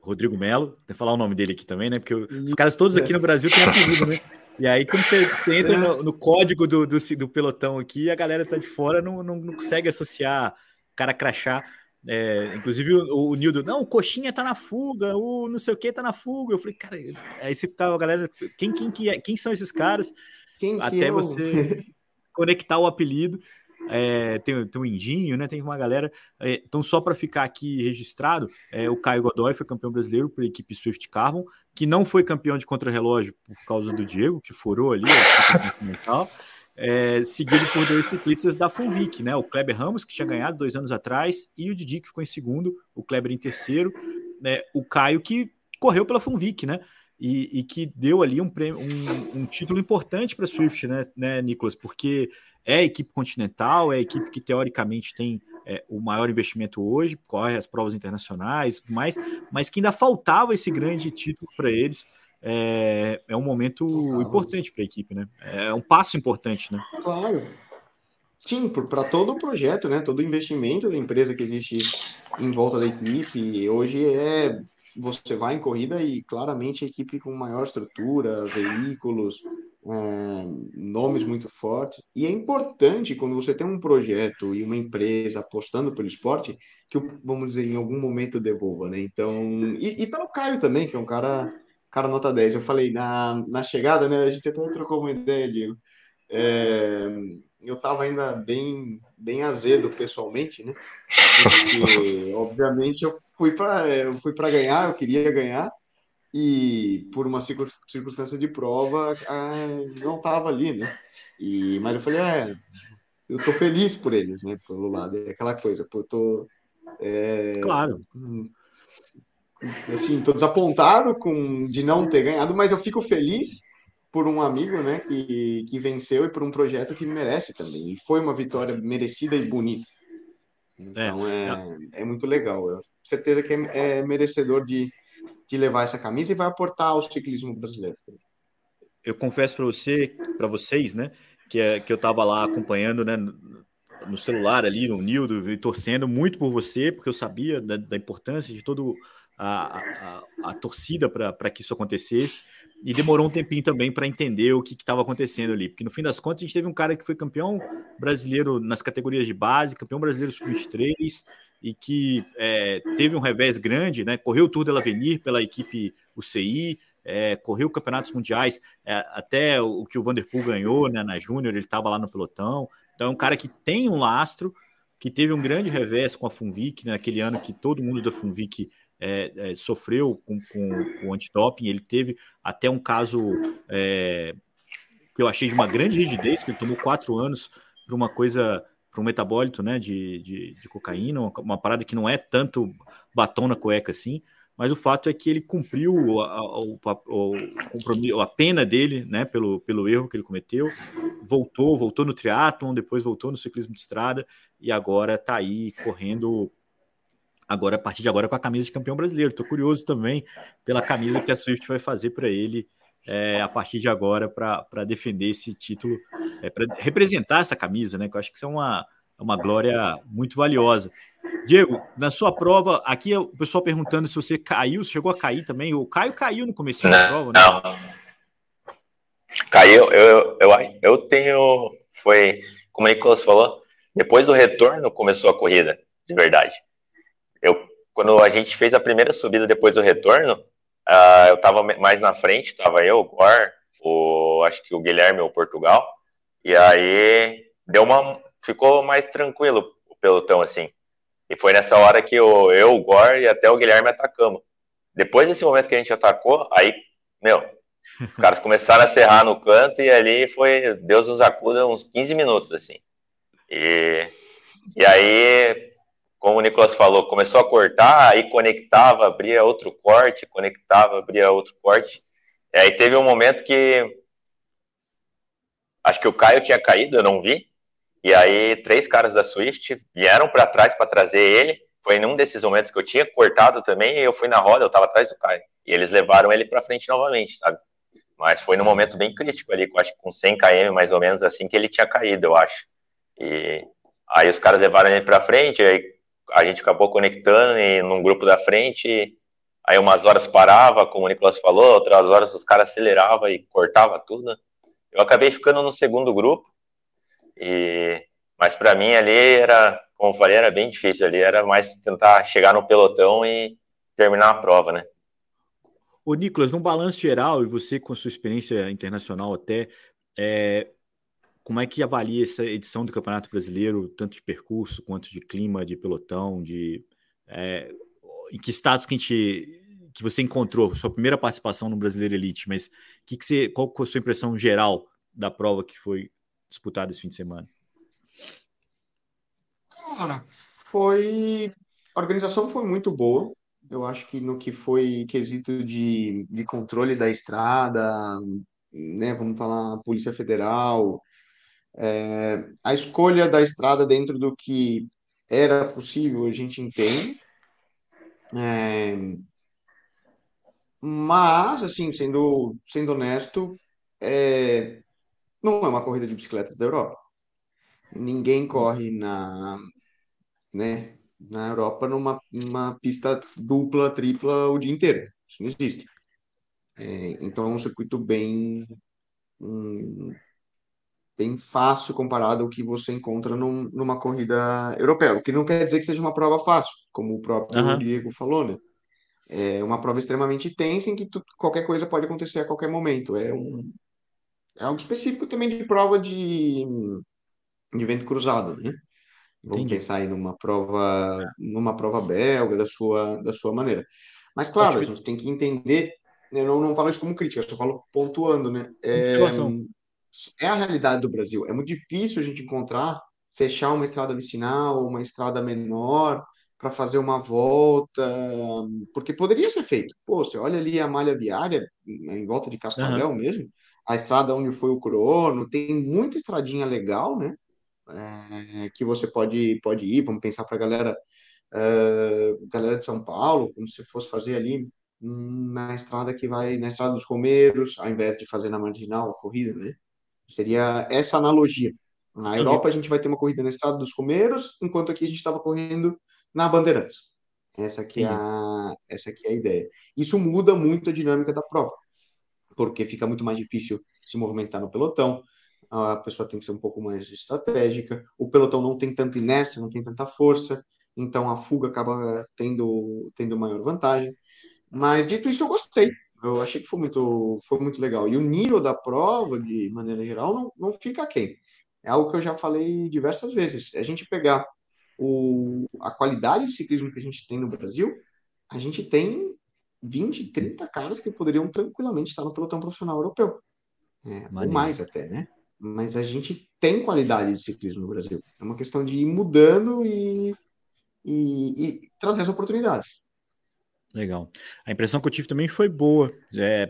Rodrigo Melo. Vou falar o nome dele aqui também, né? Porque os caras todos aqui no Brasil têm apelido, né? E aí, quando você, você entra no, no, código do, do, do, pelotão aqui, a galera tá de fora, não, não, não consegue associar cara crachá. É, inclusive o, o, Nildo, não, o Coxinha tá na fuga, o não sei o que tá na fuga. Eu falei, cara, aí você ficava, a galera, quem, quem, quem, é, quem são esses caras? Quem Até você conectar o apelido. É, tem, tem o Indinho, né? Tem uma galera. É, então, só para ficar aqui registrado, é, o Caio Godoy foi campeão brasileiro pela equipe Swift Carbon, que não foi campeão de contra-relógio por causa do Diego, que furou ali é, seguido por dois ciclistas da Funvic, né? O Kleber Ramos, que tinha ganhado dois anos atrás, e o Didi, que ficou em segundo, o Kleber em terceiro, né? o Caio, que correu pela Funvic, né? E, e que deu ali um, prêmio, um, um título importante para a Swift, né, né, Nicolas? Porque é a equipe continental, é a equipe que teoricamente tem é, o maior investimento hoje, corre as provas internacionais e tudo mais, mas que ainda faltava esse grande título para eles. É, é, um momento claro. importante para a equipe, né? É um passo importante, né? Claro. Sim, para todo o projeto, né? Todo o investimento da empresa que existe em volta da equipe. Hoje é você vai em corrida e claramente a equipe com maior estrutura, veículos, nomes muito fortes. E é importante quando você tem um projeto e uma empresa apostando pelo esporte, que, vamos dizer, em algum momento devolva, né? Então, e, e pelo Caio também, que é um cara, cara nota 10. Eu falei na, na chegada, né? A gente até trocou uma ideia, Diego. É, eu estava ainda bem, bem azedo pessoalmente, né? Porque, obviamente, eu fui para ganhar, eu queria ganhar e por uma circunstância de prova não estava ali, né? E, mas eu falei, é, eu tô feliz por eles, né? Pelo lado, é aquela coisa, pô, eu tô... É, claro. Assim, tô desapontado com, de não ter ganhado, mas eu fico feliz por um amigo, né, que, que venceu e por um projeto que merece também. E foi uma vitória merecida e bonita. Então é, é, é muito legal. Eu certeza que é, é merecedor de, de levar essa camisa e vai aportar ao ciclismo brasileiro. Eu confesso para você, para vocês, né, que, é, que eu estava lá acompanhando, né, no celular ali, no Nildo, e torcendo muito por você, porque eu sabia da, da importância de toda a, a, a, torcida para que isso acontecesse. E demorou um tempinho também para entender o que estava acontecendo ali, porque no fim das contas a gente teve um cara que foi campeão brasileiro nas categorias de base, campeão brasileiro sub-23, e que é, teve um revés grande, né? Correu o Tour de l'Avenir pela equipe UCI, é, correu campeonatos mundiais, é, até o que o Vanderpool ganhou né, na Júnior, ele estava lá no pelotão. Então é um cara que tem um lastro, que teve um grande revés com a Funvic, naquele né, ano que todo mundo da Funvic é, é, sofreu com, com, com antidoping. Ele teve até um caso é, que eu achei de uma grande rigidez, que ele tomou quatro anos por uma coisa um metabólito né, de, de, de cocaína, uma, uma, parada que não é tanto batom na cueca assim, mas o fato é que ele cumpriu a, a, a pena dele né, pelo, pelo erro que ele cometeu, voltou, voltou no triatlon, depois voltou no ciclismo de estrada e agora está aí correndo agora a partir de agora com a camisa de campeão brasileiro. Estou curioso também pela camisa que a Swift vai fazer para ele é, a partir de agora para defender esse título, é, para representar essa camisa, né? Que eu acho que isso é uma, uma glória muito valiosa. Diego, na sua prova, aqui o pessoal perguntando se você caiu, se chegou a cair também. O Caio caiu no começo da prova, né? Não. Caiu, eu, eu, eu tenho. Foi, como o Nicolas falou, depois do retorno começou a corrida, de verdade. Eu, quando a gente fez a primeira subida depois do retorno, Uh, eu estava mais na frente, estava eu, o Gor, o, acho que o Guilherme, o Portugal, e aí deu uma, ficou mais tranquilo o pelotão, assim. E foi nessa hora que eu, eu, o Gor e até o Guilherme atacamos. Depois desse momento que a gente atacou, aí, meu, os caras começaram a serrar no canto e ali foi, Deus nos acuda, uns 15 minutos, assim. E, e aí como o Nicolas falou, começou a cortar, aí conectava, abria outro corte, conectava, abria outro corte. E aí teve um momento que acho que o Caio tinha caído, eu não vi. E aí três caras da Swift vieram para trás para trazer ele. Foi num desses momentos que eu tinha cortado também, e eu fui na roda, eu estava atrás do Caio. E eles levaram ele para frente novamente, sabe? Mas foi num momento bem crítico ali, acho que com 100 km mais ou menos assim que ele tinha caído, eu acho. E aí os caras levaram ele para frente, aí a gente acabou conectando em, num grupo da frente, aí umas horas parava, como o Nicolas falou, outras horas os caras aceleravam e cortava tudo. Eu acabei ficando no segundo grupo, e mas para mim ali era, como eu falei, era bem difícil ali, era mais tentar chegar no pelotão e terminar a prova, né? O Nicolas, num balanço geral, e você com sua experiência internacional até, é, como é que avalia essa edição do Campeonato Brasileiro, tanto de percurso quanto de clima, de pelotão, de é, em que status que a gente que você encontrou sua primeira participação no Brasileiro Elite, mas que que você, qual foi a sua impressão geral da prova que foi disputada esse fim de semana? Cara, foi a organização foi muito boa. Eu acho que no que foi quesito de, de controle da estrada, né, vamos falar Polícia Federal, é, a escolha da estrada dentro do que era possível, a gente entende. É, mas, assim, sendo, sendo honesto, é, não é uma corrida de bicicletas da Europa. Ninguém corre na, né, na Europa numa, numa pista dupla, tripla o dia inteiro. Isso não existe. É, então é um circuito bem, bem fácil comparado ao que você encontra num, numa corrida europeia, o que não quer dizer que seja uma prova fácil, como o próprio uhum. Diego falou, né? É uma prova extremamente tensa em que tu, qualquer coisa pode acontecer a qualquer momento. É, um, é algo específico também de prova de, de vento cruzado, né? Vamos Entendi. pensar aí numa prova, numa prova belga da sua, da sua maneira. Mas claro, a gente tem que entender. Eu não, não falo isso como crítica, eu só falo pontuando, né? É, é a realidade do Brasil. É muito difícil a gente encontrar, fechar uma estrada vicinal, uma estrada menor, para fazer uma volta, porque poderia ser feito. Pô, você olha ali a malha viária, em volta de Cascavel uhum. mesmo, a estrada onde foi o crono, tem muita estradinha legal, né? É, que você pode, pode ir, vamos pensar para a galera, uh, galera de São Paulo, como se fosse fazer ali na estrada que vai, na estrada dos Romeiros, ao invés de fazer na marginal a corrida, né? Seria essa analogia. Na Europa, a gente vai ter uma corrida no estado dos Comeiros, enquanto aqui a gente estava correndo na Bandeirantes. Essa aqui, é a, essa aqui é a ideia. Isso muda muito a dinâmica da prova, porque fica muito mais difícil se movimentar no pelotão, a pessoa tem que ser um pouco mais estratégica, o pelotão não tem tanta inércia, não tem tanta força, então a fuga acaba tendo, tendo maior vantagem. Mas dito isso, eu gostei. Eu achei que foi muito, foi muito legal. E o nível da prova, de maneira geral, não, não fica quem. É algo que eu já falei diversas vezes. A gente pegar o, a qualidade de ciclismo que a gente tem no Brasil, a gente tem 20, 30 caras que poderiam tranquilamente estar no pelotão profissional europeu. É, ou mais até, né? mas a gente tem qualidade de ciclismo no Brasil. É uma questão de ir mudando e, e, e trazer as oportunidades. Legal. A impressão que eu tive também foi boa. É,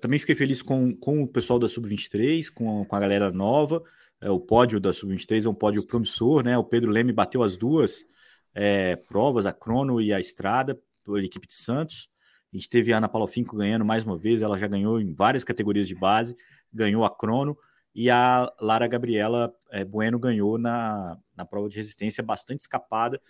também fiquei feliz com, com o pessoal da Sub-23, com, com a galera nova. É, o pódio da Sub-23 é um pódio promissor, né? O Pedro Leme bateu as duas é, provas, a crono e a estrada, pela equipe de Santos. A gente teve a Ana Paula ganhando mais uma vez, ela já ganhou em várias categorias de base, ganhou a crono, e a Lara Gabriela é, Bueno ganhou na, na prova de resistência bastante escapada,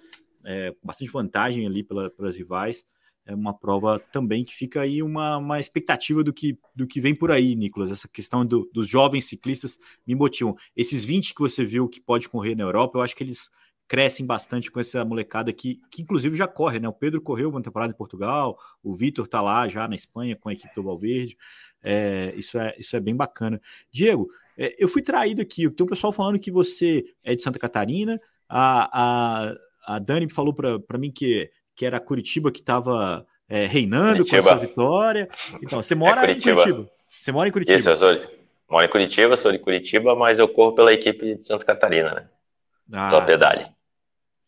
é, bastante vantagem ali pela, pelas rivais é uma prova também que fica aí uma, uma expectativa do que, do que vem por aí, Nicolas. Essa questão do, dos jovens ciclistas me motivam. Esses 20 que você viu que pode correr na Europa, eu acho que eles crescem bastante com essa molecada que, que inclusive já corre, né? O Pedro correu uma temporada em Portugal, o Vitor tá lá já na Espanha com a equipe do Valverde. É, isso, é, isso é bem bacana. Diego, é, eu fui traído aqui. Tem um pessoal falando que você é de Santa Catarina. A, a, a Dani falou para mim que que era Curitiba que estava é, reinando Curitiba. com a sua vitória. Então, você mora é Curitiba. em Curitiba? Você mora em Curitiba? Isso, eu sou, moro em Curitiba, sou de Curitiba, mas eu corro pela equipe de Santa Catarina, né? Ah, Só pedale.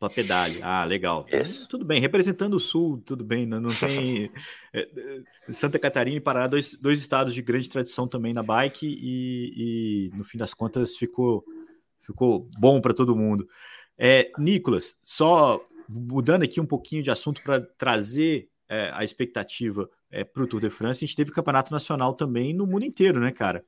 Só pedale. Ah, legal. Isso. Tudo bem, representando o Sul, tudo bem, não, não tem... É, é, Santa Catarina e Paraná, dois, dois estados de grande tradição também na bike e, e no fim das contas ficou, ficou bom para todo mundo. É, Nicolas, só mudando aqui um pouquinho de assunto para trazer é, a expectativa é, para o Tour de France, a gente teve campeonato nacional também no mundo inteiro, né, cara?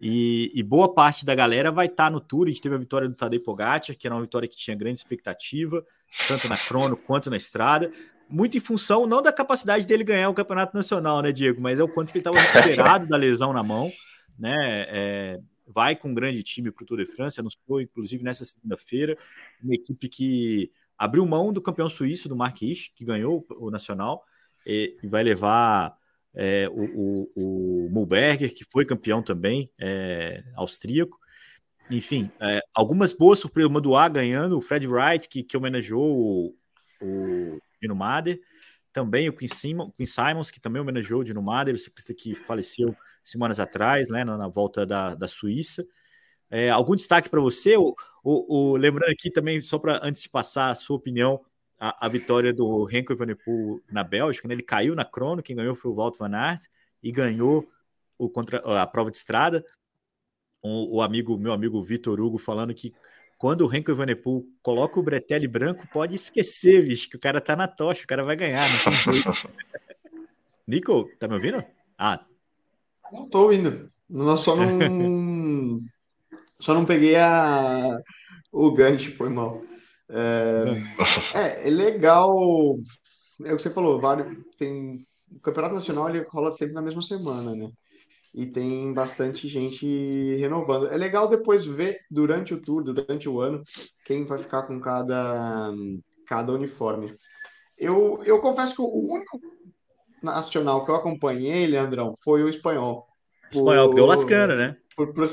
E, e boa parte da galera vai estar tá no Tour. A gente teve a vitória do Tadej Pogacar, que era uma vitória que tinha grande expectativa, tanto na crono quanto na estrada. Muito em função não da capacidade dele ganhar o campeonato nacional, né, Diego? Mas é o quanto que ele estava recuperado da lesão na mão, né? É, vai com um grande time para o Tour de France, anunciou inclusive nessa segunda-feira, uma equipe que abriu mão do campeão suíço, do Marquis, que ganhou o Nacional, e, vai levar é, o, o, o Mulberger, que foi campeão também, é, austríaco. Enfim, é, algumas boas surpresas. O Manduá ganhando, o Fred Wright, que, que homenageou o, o Dino Mader. Também o Quinn, Simon, Quinn Simons, que também homenageou o Dino Mader, o ciclista que faleceu semanas atrás, né, na, na volta da, da Suíça. É, algum destaque para você? O, o, o, lembrando aqui também, só para antes de passar a sua opinião, a, a vitória do Renko Evenepoel na Bélgica, né? ele caiu na crono, quem ganhou foi o Walt Van Aert e ganhou o contra, a prova de estrada. O, o amigo, meu amigo Vitor Hugo falando que quando o Renko Evenepoel coloca o Bretelli branco, pode esquecer, bicho, que o cara tá na tocha, o cara vai ganhar, tem Nico, tá me ouvindo? Ah. Não tô ouvindo. Nós só não Só não peguei a... o gancho, foi mal. É... é, é legal. É o que você falou, vários, tem o campeonato nacional ele rola sempre na mesma semana, né? E tem bastante gente renovando. É legal depois ver durante o tour, durante o ano, quem vai ficar com cada, cada uniforme. Eu, eu confesso que o único nacional que eu acompanhei, Leandrão, foi o espanhol. espanhol, porque é o Lascana, né? Por, por,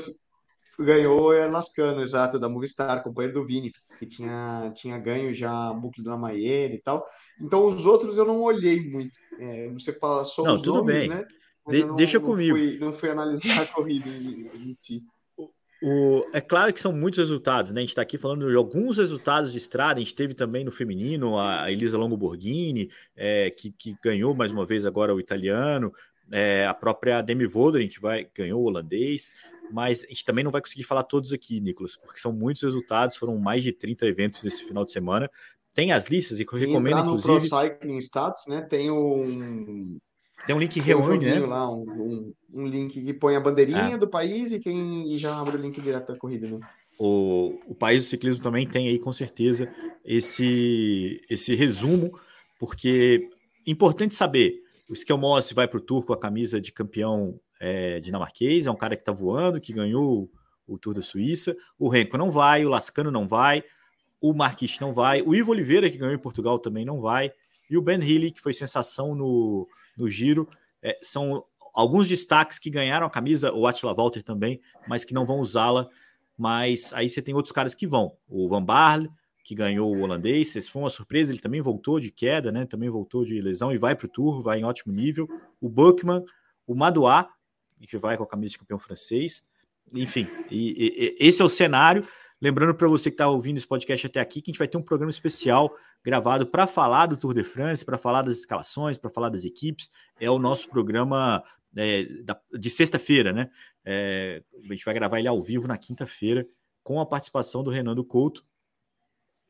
ganhou é Lascano, exato, da Movistar, companheiro do Vini, que tinha, tinha ganho já a bucle do Lamayer e tal. Então, os outros eu não olhei muito. É, você passou não, os tudo nomes, bem. né? De, eu não, deixa comigo. Não fui, não fui analisar a corrida em, em si. O, é claro que são muitos resultados, né? A gente está aqui falando de alguns resultados de estrada. A gente teve também no feminino a Elisa Longo Borghini, é, que, que, ganhou mais uma vez agora o italiano, é, a própria Demi Voldering, que vai, ganhou o holandês mas a gente também não vai conseguir falar todos aqui, Nicolas, porque são muitos resultados, foram mais de 30 eventos nesse final de semana. Tem as listas e que eu recomendo, Entrar no inclusive... Pro Cycling Stats, né, tem um... Tem um link que reúne, um né? Lá, um, um, um, link que põe a bandeirinha é. do país e quem e já abre o link direto da corrida, né? O, o país do ciclismo também tem aí, com certeza, esse, esse resumo, porque importante saber, o Skelmos vai para o Tour com a camisa de campeão é, dinamarquês, é um cara que está voando, que ganhou o Tour da Suíça. O Renko não vai, o Lascano não vai, o Marquis não vai, o Ivo Oliveira, que ganhou em Portugal, também não vai, e o Ben Healy, que foi sensação no, no Giro. É, são alguns destaques que ganharam a camisa, o Attila Walter também, mas que não vão usá-la. Mas aí você tem outros caras que vão. O Van Barle, que ganhou o holandês, esse foi uma surpresa, ele também voltou de queda, né? Também voltou de lesão e vai para o Tour, vai em ótimo nível. O Buckman, o Madoá, que vai com a camisa de campeão francês. enfim, e, e, esse é o cenário. Lembrando para você que está ouvindo esse podcast até aqui, que a gente vai ter um programa especial gravado para falar do Tour de France, para falar das escalações, para falar das equipes. É o nosso programa é, da, de sexta-feira, né? É, a gente vai gravar ele ao vivo na quinta-feira, com a participação do Renando Couto,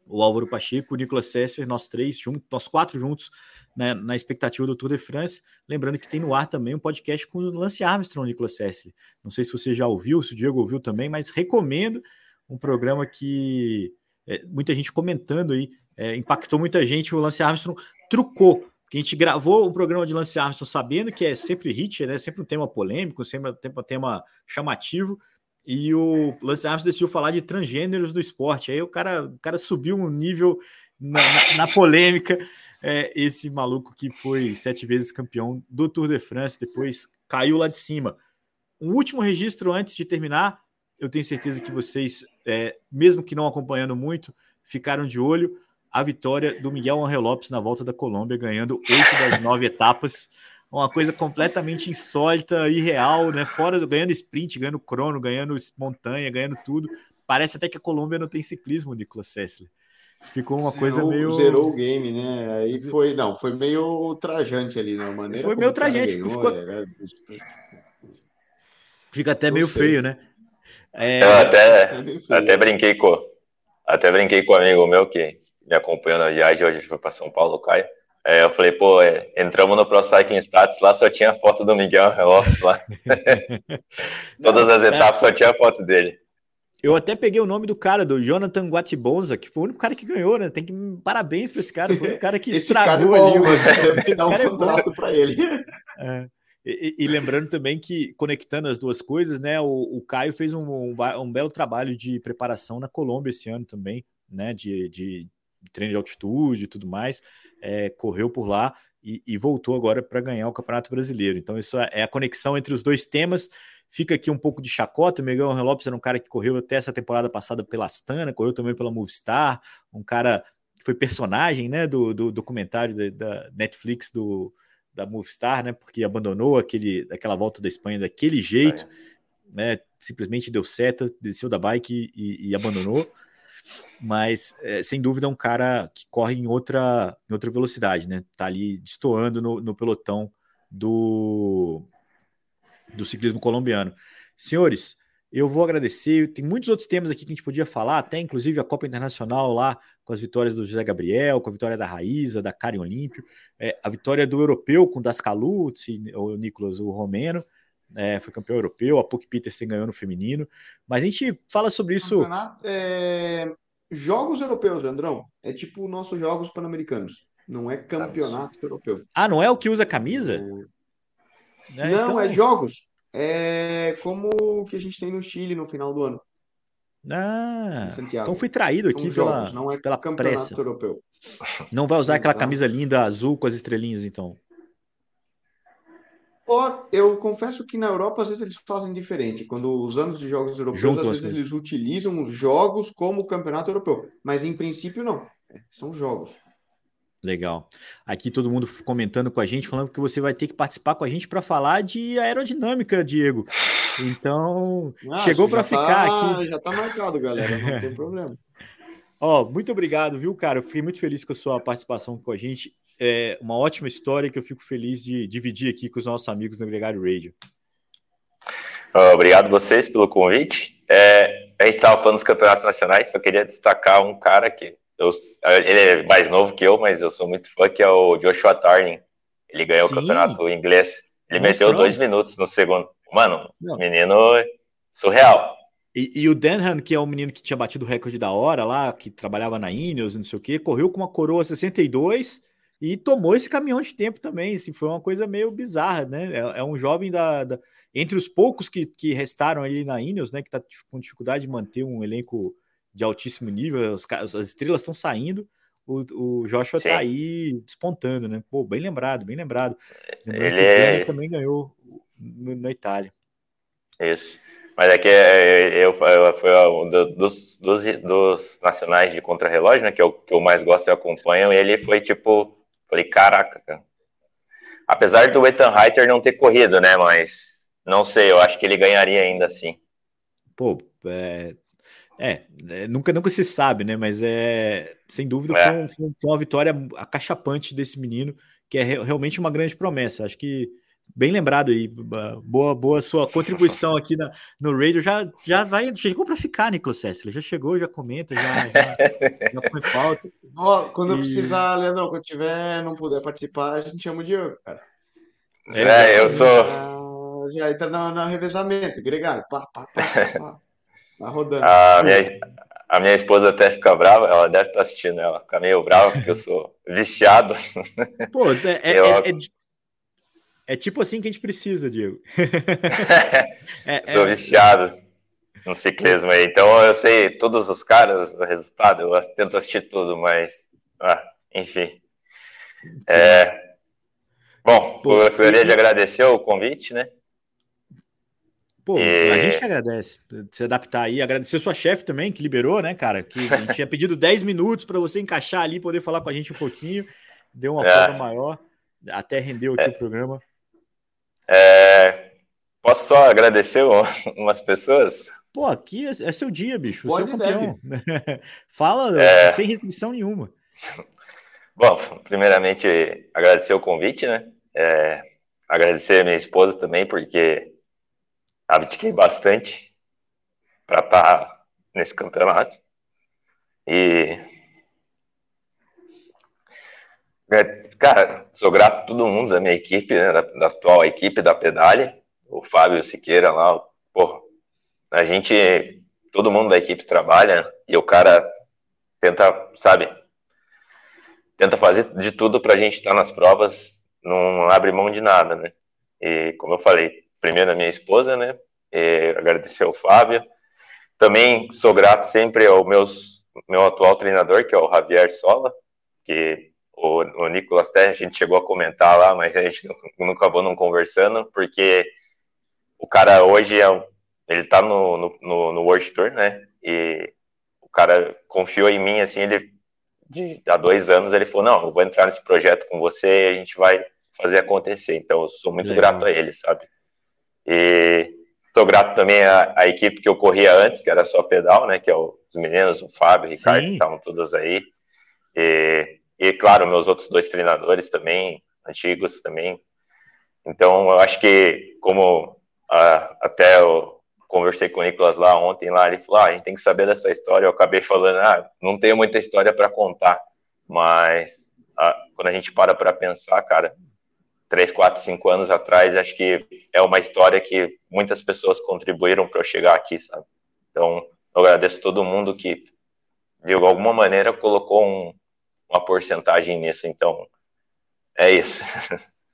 o Álvaro Pacheco, o Nicolas Sesser, nós três juntos, nós quatro juntos né, na expectativa do Tour de France. Lembrando que tem no ar também um podcast com o Lance Armstrong, Nicolas Sesser. Não sei se você já ouviu, se o Diego ouviu também, mas recomendo um programa que é, muita gente comentando aí, é, impactou muita gente. O Lance Armstrong trucou, que a gente gravou um programa de Lance Armstrong sabendo que é sempre hit, né? Sempre um tema polêmico, sempre um tema chamativo. E o Lance Armstrong decidiu falar de transgêneros do esporte. Aí o cara, o cara subiu um nível na, na, na polêmica. É, esse maluco que foi sete vezes campeão do Tour de France, depois caiu lá de cima. Um último registro antes de terminar, eu tenho certeza que vocês, é, mesmo que não acompanhando muito, ficaram de olho a vitória do Miguel Angel Lopes na volta da Colômbia, ganhando oito das nove etapas. Uma coisa completamente insólita, irreal, né? Fora do ganhando sprint, ganhando crono, ganhando montanha, ganhando tudo. Parece até que a Colômbia não tem ciclismo, Nicolas Sessler. Ficou uma zerou, coisa meio. Zerou o game, né? Aí foi. Não, foi meio trajante ali, né? Maneira foi meio trajante. Ficou... É, é... Fica até meio sei. feio, né? É, eu até, até brinquei com até brinquei com um amigo meu que me acompanhou na viagem, hoje a gente foi para São Paulo, Caio. É, eu falei, pô, é, entramos no Pro Cycling Stats, lá só tinha foto do Miguel Lopes lá. Todas as etapas só tinha foto dele. Eu até peguei o nome do cara, do Jonathan Guatibonza, que foi o único cara que ganhou, né? Tem que parabéns para esse cara, foi o cara que estragou cara é bom, ali. Deve dar um é contrato é para ele. É. E, e, lembrando também que, conectando as duas coisas, né, o, o Caio fez um, um, um, belo trabalho de preparação na Colômbia esse ano também, né, de, de treino de altitude e tudo mais, é, correu por lá e, e voltou agora para ganhar o Campeonato Brasileiro. Então, isso é, é a conexão entre os dois temas. Fica aqui um pouco de chacota. O Miguel Lopes era um cara que correu até essa temporada passada pela Astana, correu também pela Movistar, um cara que foi personagem né, do, do documentário da, da Netflix do, da Movistar, né? Porque abandonou aquele, aquela volta da Espanha daquele jeito, é. né? Simplesmente deu seta, desceu da bike e, e abandonou. Mas é, sem dúvida é um cara que corre em outra, em outra velocidade, né? Tá ali destoando no, no pelotão do, do ciclismo colombiano. Senhores, eu vou agradecer. Tem muitos outros temas aqui que a gente podia falar, até inclusive a Copa Internacional lá, com as vitórias do José Gabriel, com a vitória da Raíza, da Karen Olímpio, é, a vitória do europeu com Das Caluzzi, o Nicolas, o romeno, é, foi campeão europeu, a Puck Peterson ganhou no feminino. Mas a gente fala sobre isso. É... Jogos europeus, Leandrão, é tipo nossos Jogos Pan-Americanos. Não é campeonato europeu. Ah, não é o que usa camisa? É... Não, então... é jogos é como o que a gente tem no Chile no final do ano. Ah, então fui traído aqui jogos, pela, não é pela pressa. Europeu. Não vai usar aquela camisa linda azul com as estrelinhas, então. Eu confesso que na Europa às vezes eles fazem diferente. Quando os anos de jogos europeus, Junto às vezes eles utilizam os jogos como campeonato europeu. Mas em princípio não. São jogos. Legal. Aqui todo mundo comentando com a gente, falando que você vai ter que participar com a gente para falar de aerodinâmica, Diego. Então, ah, chegou para tá, ficar aqui. Já tá marcado, galera, não tem problema. Ó, muito obrigado, viu, cara? Eu fiquei muito feliz com a sua participação com a gente. É uma ótima história que eu fico feliz de dividir aqui com os nossos amigos no Gregário Radio. Obrigado vocês pelo convite. É, a gente estava falando dos campeonatos nacionais, só queria destacar um cara que eu, ele é mais novo que eu, mas eu sou muito fã, que é o Joshua Tarling. Ele ganhou Sim. o campeonato inglês. Ele Mostrou. meteu dois minutos no segundo. Mano, Não. menino surreal. E, e, o Denham, que é o menino que tinha batido o recorde da hora lá, que trabalhava na Ineos, não sei o quê, correu com uma coroa 62 e tomou esse caminhão de tempo também. Assim, foi uma coisa meio bizarra, né? É, é um jovem da, da, Entre os poucos que, que restaram ali na Ineos, né? Que tá com dificuldade de manter um elenco de altíssimo nível, os, as estrelas estão saindo, o, o Joshua Sim. tá aí despontando, né? Pô, bem lembrado, bem lembrado. Lembrando Ele é... também ganhou na Itália. Isso. Mas é que eu, eu, foi um dos, dos, dos nacionais de contrarrelógio, né? Que eu, que eu mais gosto e acompanho, e ele foi tipo. Falei, caraca, cara. Apesar do Ethan Reiter não ter corrido, né? Mas não sei, eu acho que ele ganharia ainda assim. pô, é, é, é, nunca, nunca se sabe, né? Mas é sem dúvida é. Foi, foi, uma vitória acachapante desse menino, que é realmente uma grande promessa. Acho que bem lembrado aí, boa, boa sua contribuição aqui na, no radio. Já, já vai, chegou para ficar, Nicolas Sessler. Já chegou, já comenta, já, já, já põe pauta. Oh, quando e... precisar, Leandrão, quando tiver, não puder participar, a gente chama o Diogo, cara. É, é eu sou. Já, já entra no, no revezamento, gregário. Pá, pá, pá, pá. Tá rodando. A minha, a minha esposa até fica brava, ela deve estar assistindo, ela fica meio brava porque eu sou viciado. Pô, é, é, eu... é, é, tipo assim que a gente precisa, Diego. É, sou é. viciado no ciclismo aí, então eu sei todos os caras, o resultado, eu tento assistir tudo, mas, ah, enfim. É, bom, Pô, gostaria e... de agradecer o convite, né? Pô, e... a gente que agradece se adaptar aí, agradecer sua chefe também, que liberou, né, cara? Que a gente tinha pedido 10 minutos para você encaixar ali, poder falar com a gente um pouquinho, deu uma é. forma maior, até rendeu aqui é. o programa. É... Posso só agradecer umas pessoas? Pô, aqui é, é seu dia, bicho. É o campeão. Fala é... sem restrição nenhuma. Bom, primeiramente, agradecer o convite, né? É... Agradecer a minha esposa também, porque abdiquei bastante para estar tá nesse campeonato. E. Cara, sou grato a todo mundo da minha equipe, né, da, da, atual equipe da Pedale, o Fábio Siqueira lá, porra, a gente, todo mundo da equipe trabalha e o cara tenta, sabe, tenta fazer de tudo para a gente estar tá nas provas, não abre mão de nada, né? E como eu falei, primeiro a minha esposa, né? E agradecer ao Fábio. Também sou grato sempre ao meus, meu atual treinador, que é o Javier Sola, que o, o Nicolas Terra, a gente chegou a comentar lá, mas a gente não, acabou não conversando, porque o cara hoje é, ele tá no, no, no, no World Tour, né? E o cara confiou em mim, assim, ele de, há dois anos ele falou, não, eu vou entrar nesse projeto com você e a gente vai fazer acontecer. Então eu sou muito Legal. grato a ele, sabe? E estou grato também à, à, equipe que eu corria antes, que era só pedal, né? Que é os meninos, o Fábio, o Ricardo, que estavam todos aí. E, e, claro, meus outros dois treinadores também, antigos também. Então, eu acho que, como a, até eu conversei com o Nicolas lá ontem, lá, ele falou: ah, a gente tem que saber dessa história. Eu acabei falando: ah, não tenho muita história para contar, mas quando a gente para para pensar, cara, três, quatro, cinco anos atrás, acho que é uma história que muitas pessoas contribuíram para eu chegar aqui, sabe? Então, eu agradeço todo mundo que, de alguma maneira, colocou um, uma porcentagem nisso. Então, é isso.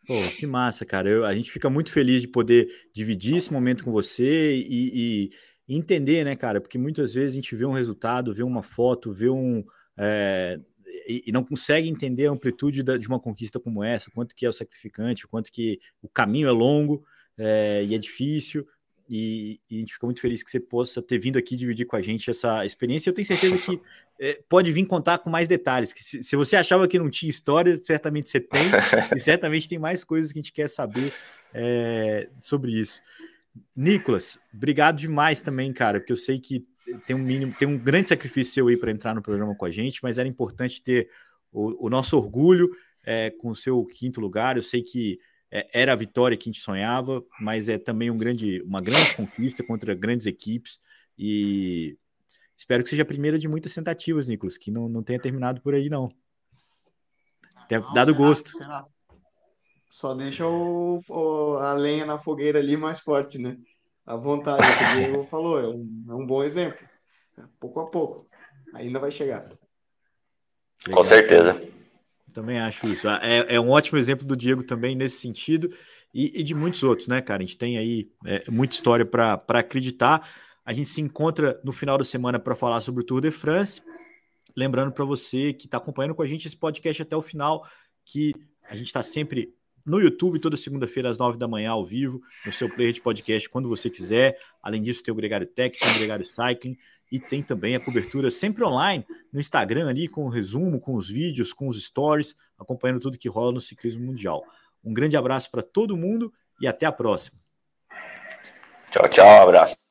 Pô, que massa, cara. Eu, a gente fica muito feliz de poder dividir esse momento com você e, e entender, né, cara? Porque muitas vezes a gente vê um resultado, vê uma foto, vê um. É, e, e, não consegue entender a amplitude da, de uma conquista como essa, quanto que é o sacrificante, quanto que o caminho é longo é, e é difícil. E, e, a gente fica muito feliz que você possa ter vindo aqui dividir com a gente essa experiência. Eu tenho certeza que é, pode vir contar com mais detalhes. Que se, se, você achava que não tinha história, certamente você tem, e certamente tem mais coisas que a gente quer saber é, sobre isso. Nicolas, obrigado demais também, cara, porque eu sei que tem um mínimo, tem um grande sacrifício seu aí para entrar no programa com a gente, mas era importante ter o, o nosso orgulho é, com o seu quinto lugar. Eu sei que é, era a vitória que a gente sonhava, mas é também um grande, uma grande conquista contra grandes equipes e espero que seja a primeira de muitas tentativas, Nicolas, que não, não tenha terminado por aí, não. Tenha não, dado será, gosto. Será. Só deixa o, o, a lenha na fogueira ali mais forte, né? à vontade, o Diego falou, é um, é um bom exemplo. Pouco a pouco. Ainda vai chegar. Legal. Com certeza. Também acho isso. É, é, um ótimo exemplo do Diego também nesse sentido e, e de muitos outros, né, cara? A gente tem aí é, muita história para acreditar. A gente se encontra no final da semana para falar sobre o Tour de France. Lembrando para você que está acompanhando com a gente esse podcast até o final, que a gente está sempre no YouTube toda segunda-feira às nove da manhã ao vivo, no seu player de podcast quando você quiser. Além disso, tem o Gregário Tech, tem o Gregário Cycling e tem também a cobertura sempre online no Instagram ali com o resumo, com os vídeos, com os stories, acompanhando tudo que rola no ciclismo mundial. Um grande abraço para todo mundo e até a próxima. Tchau, tchau, abraço.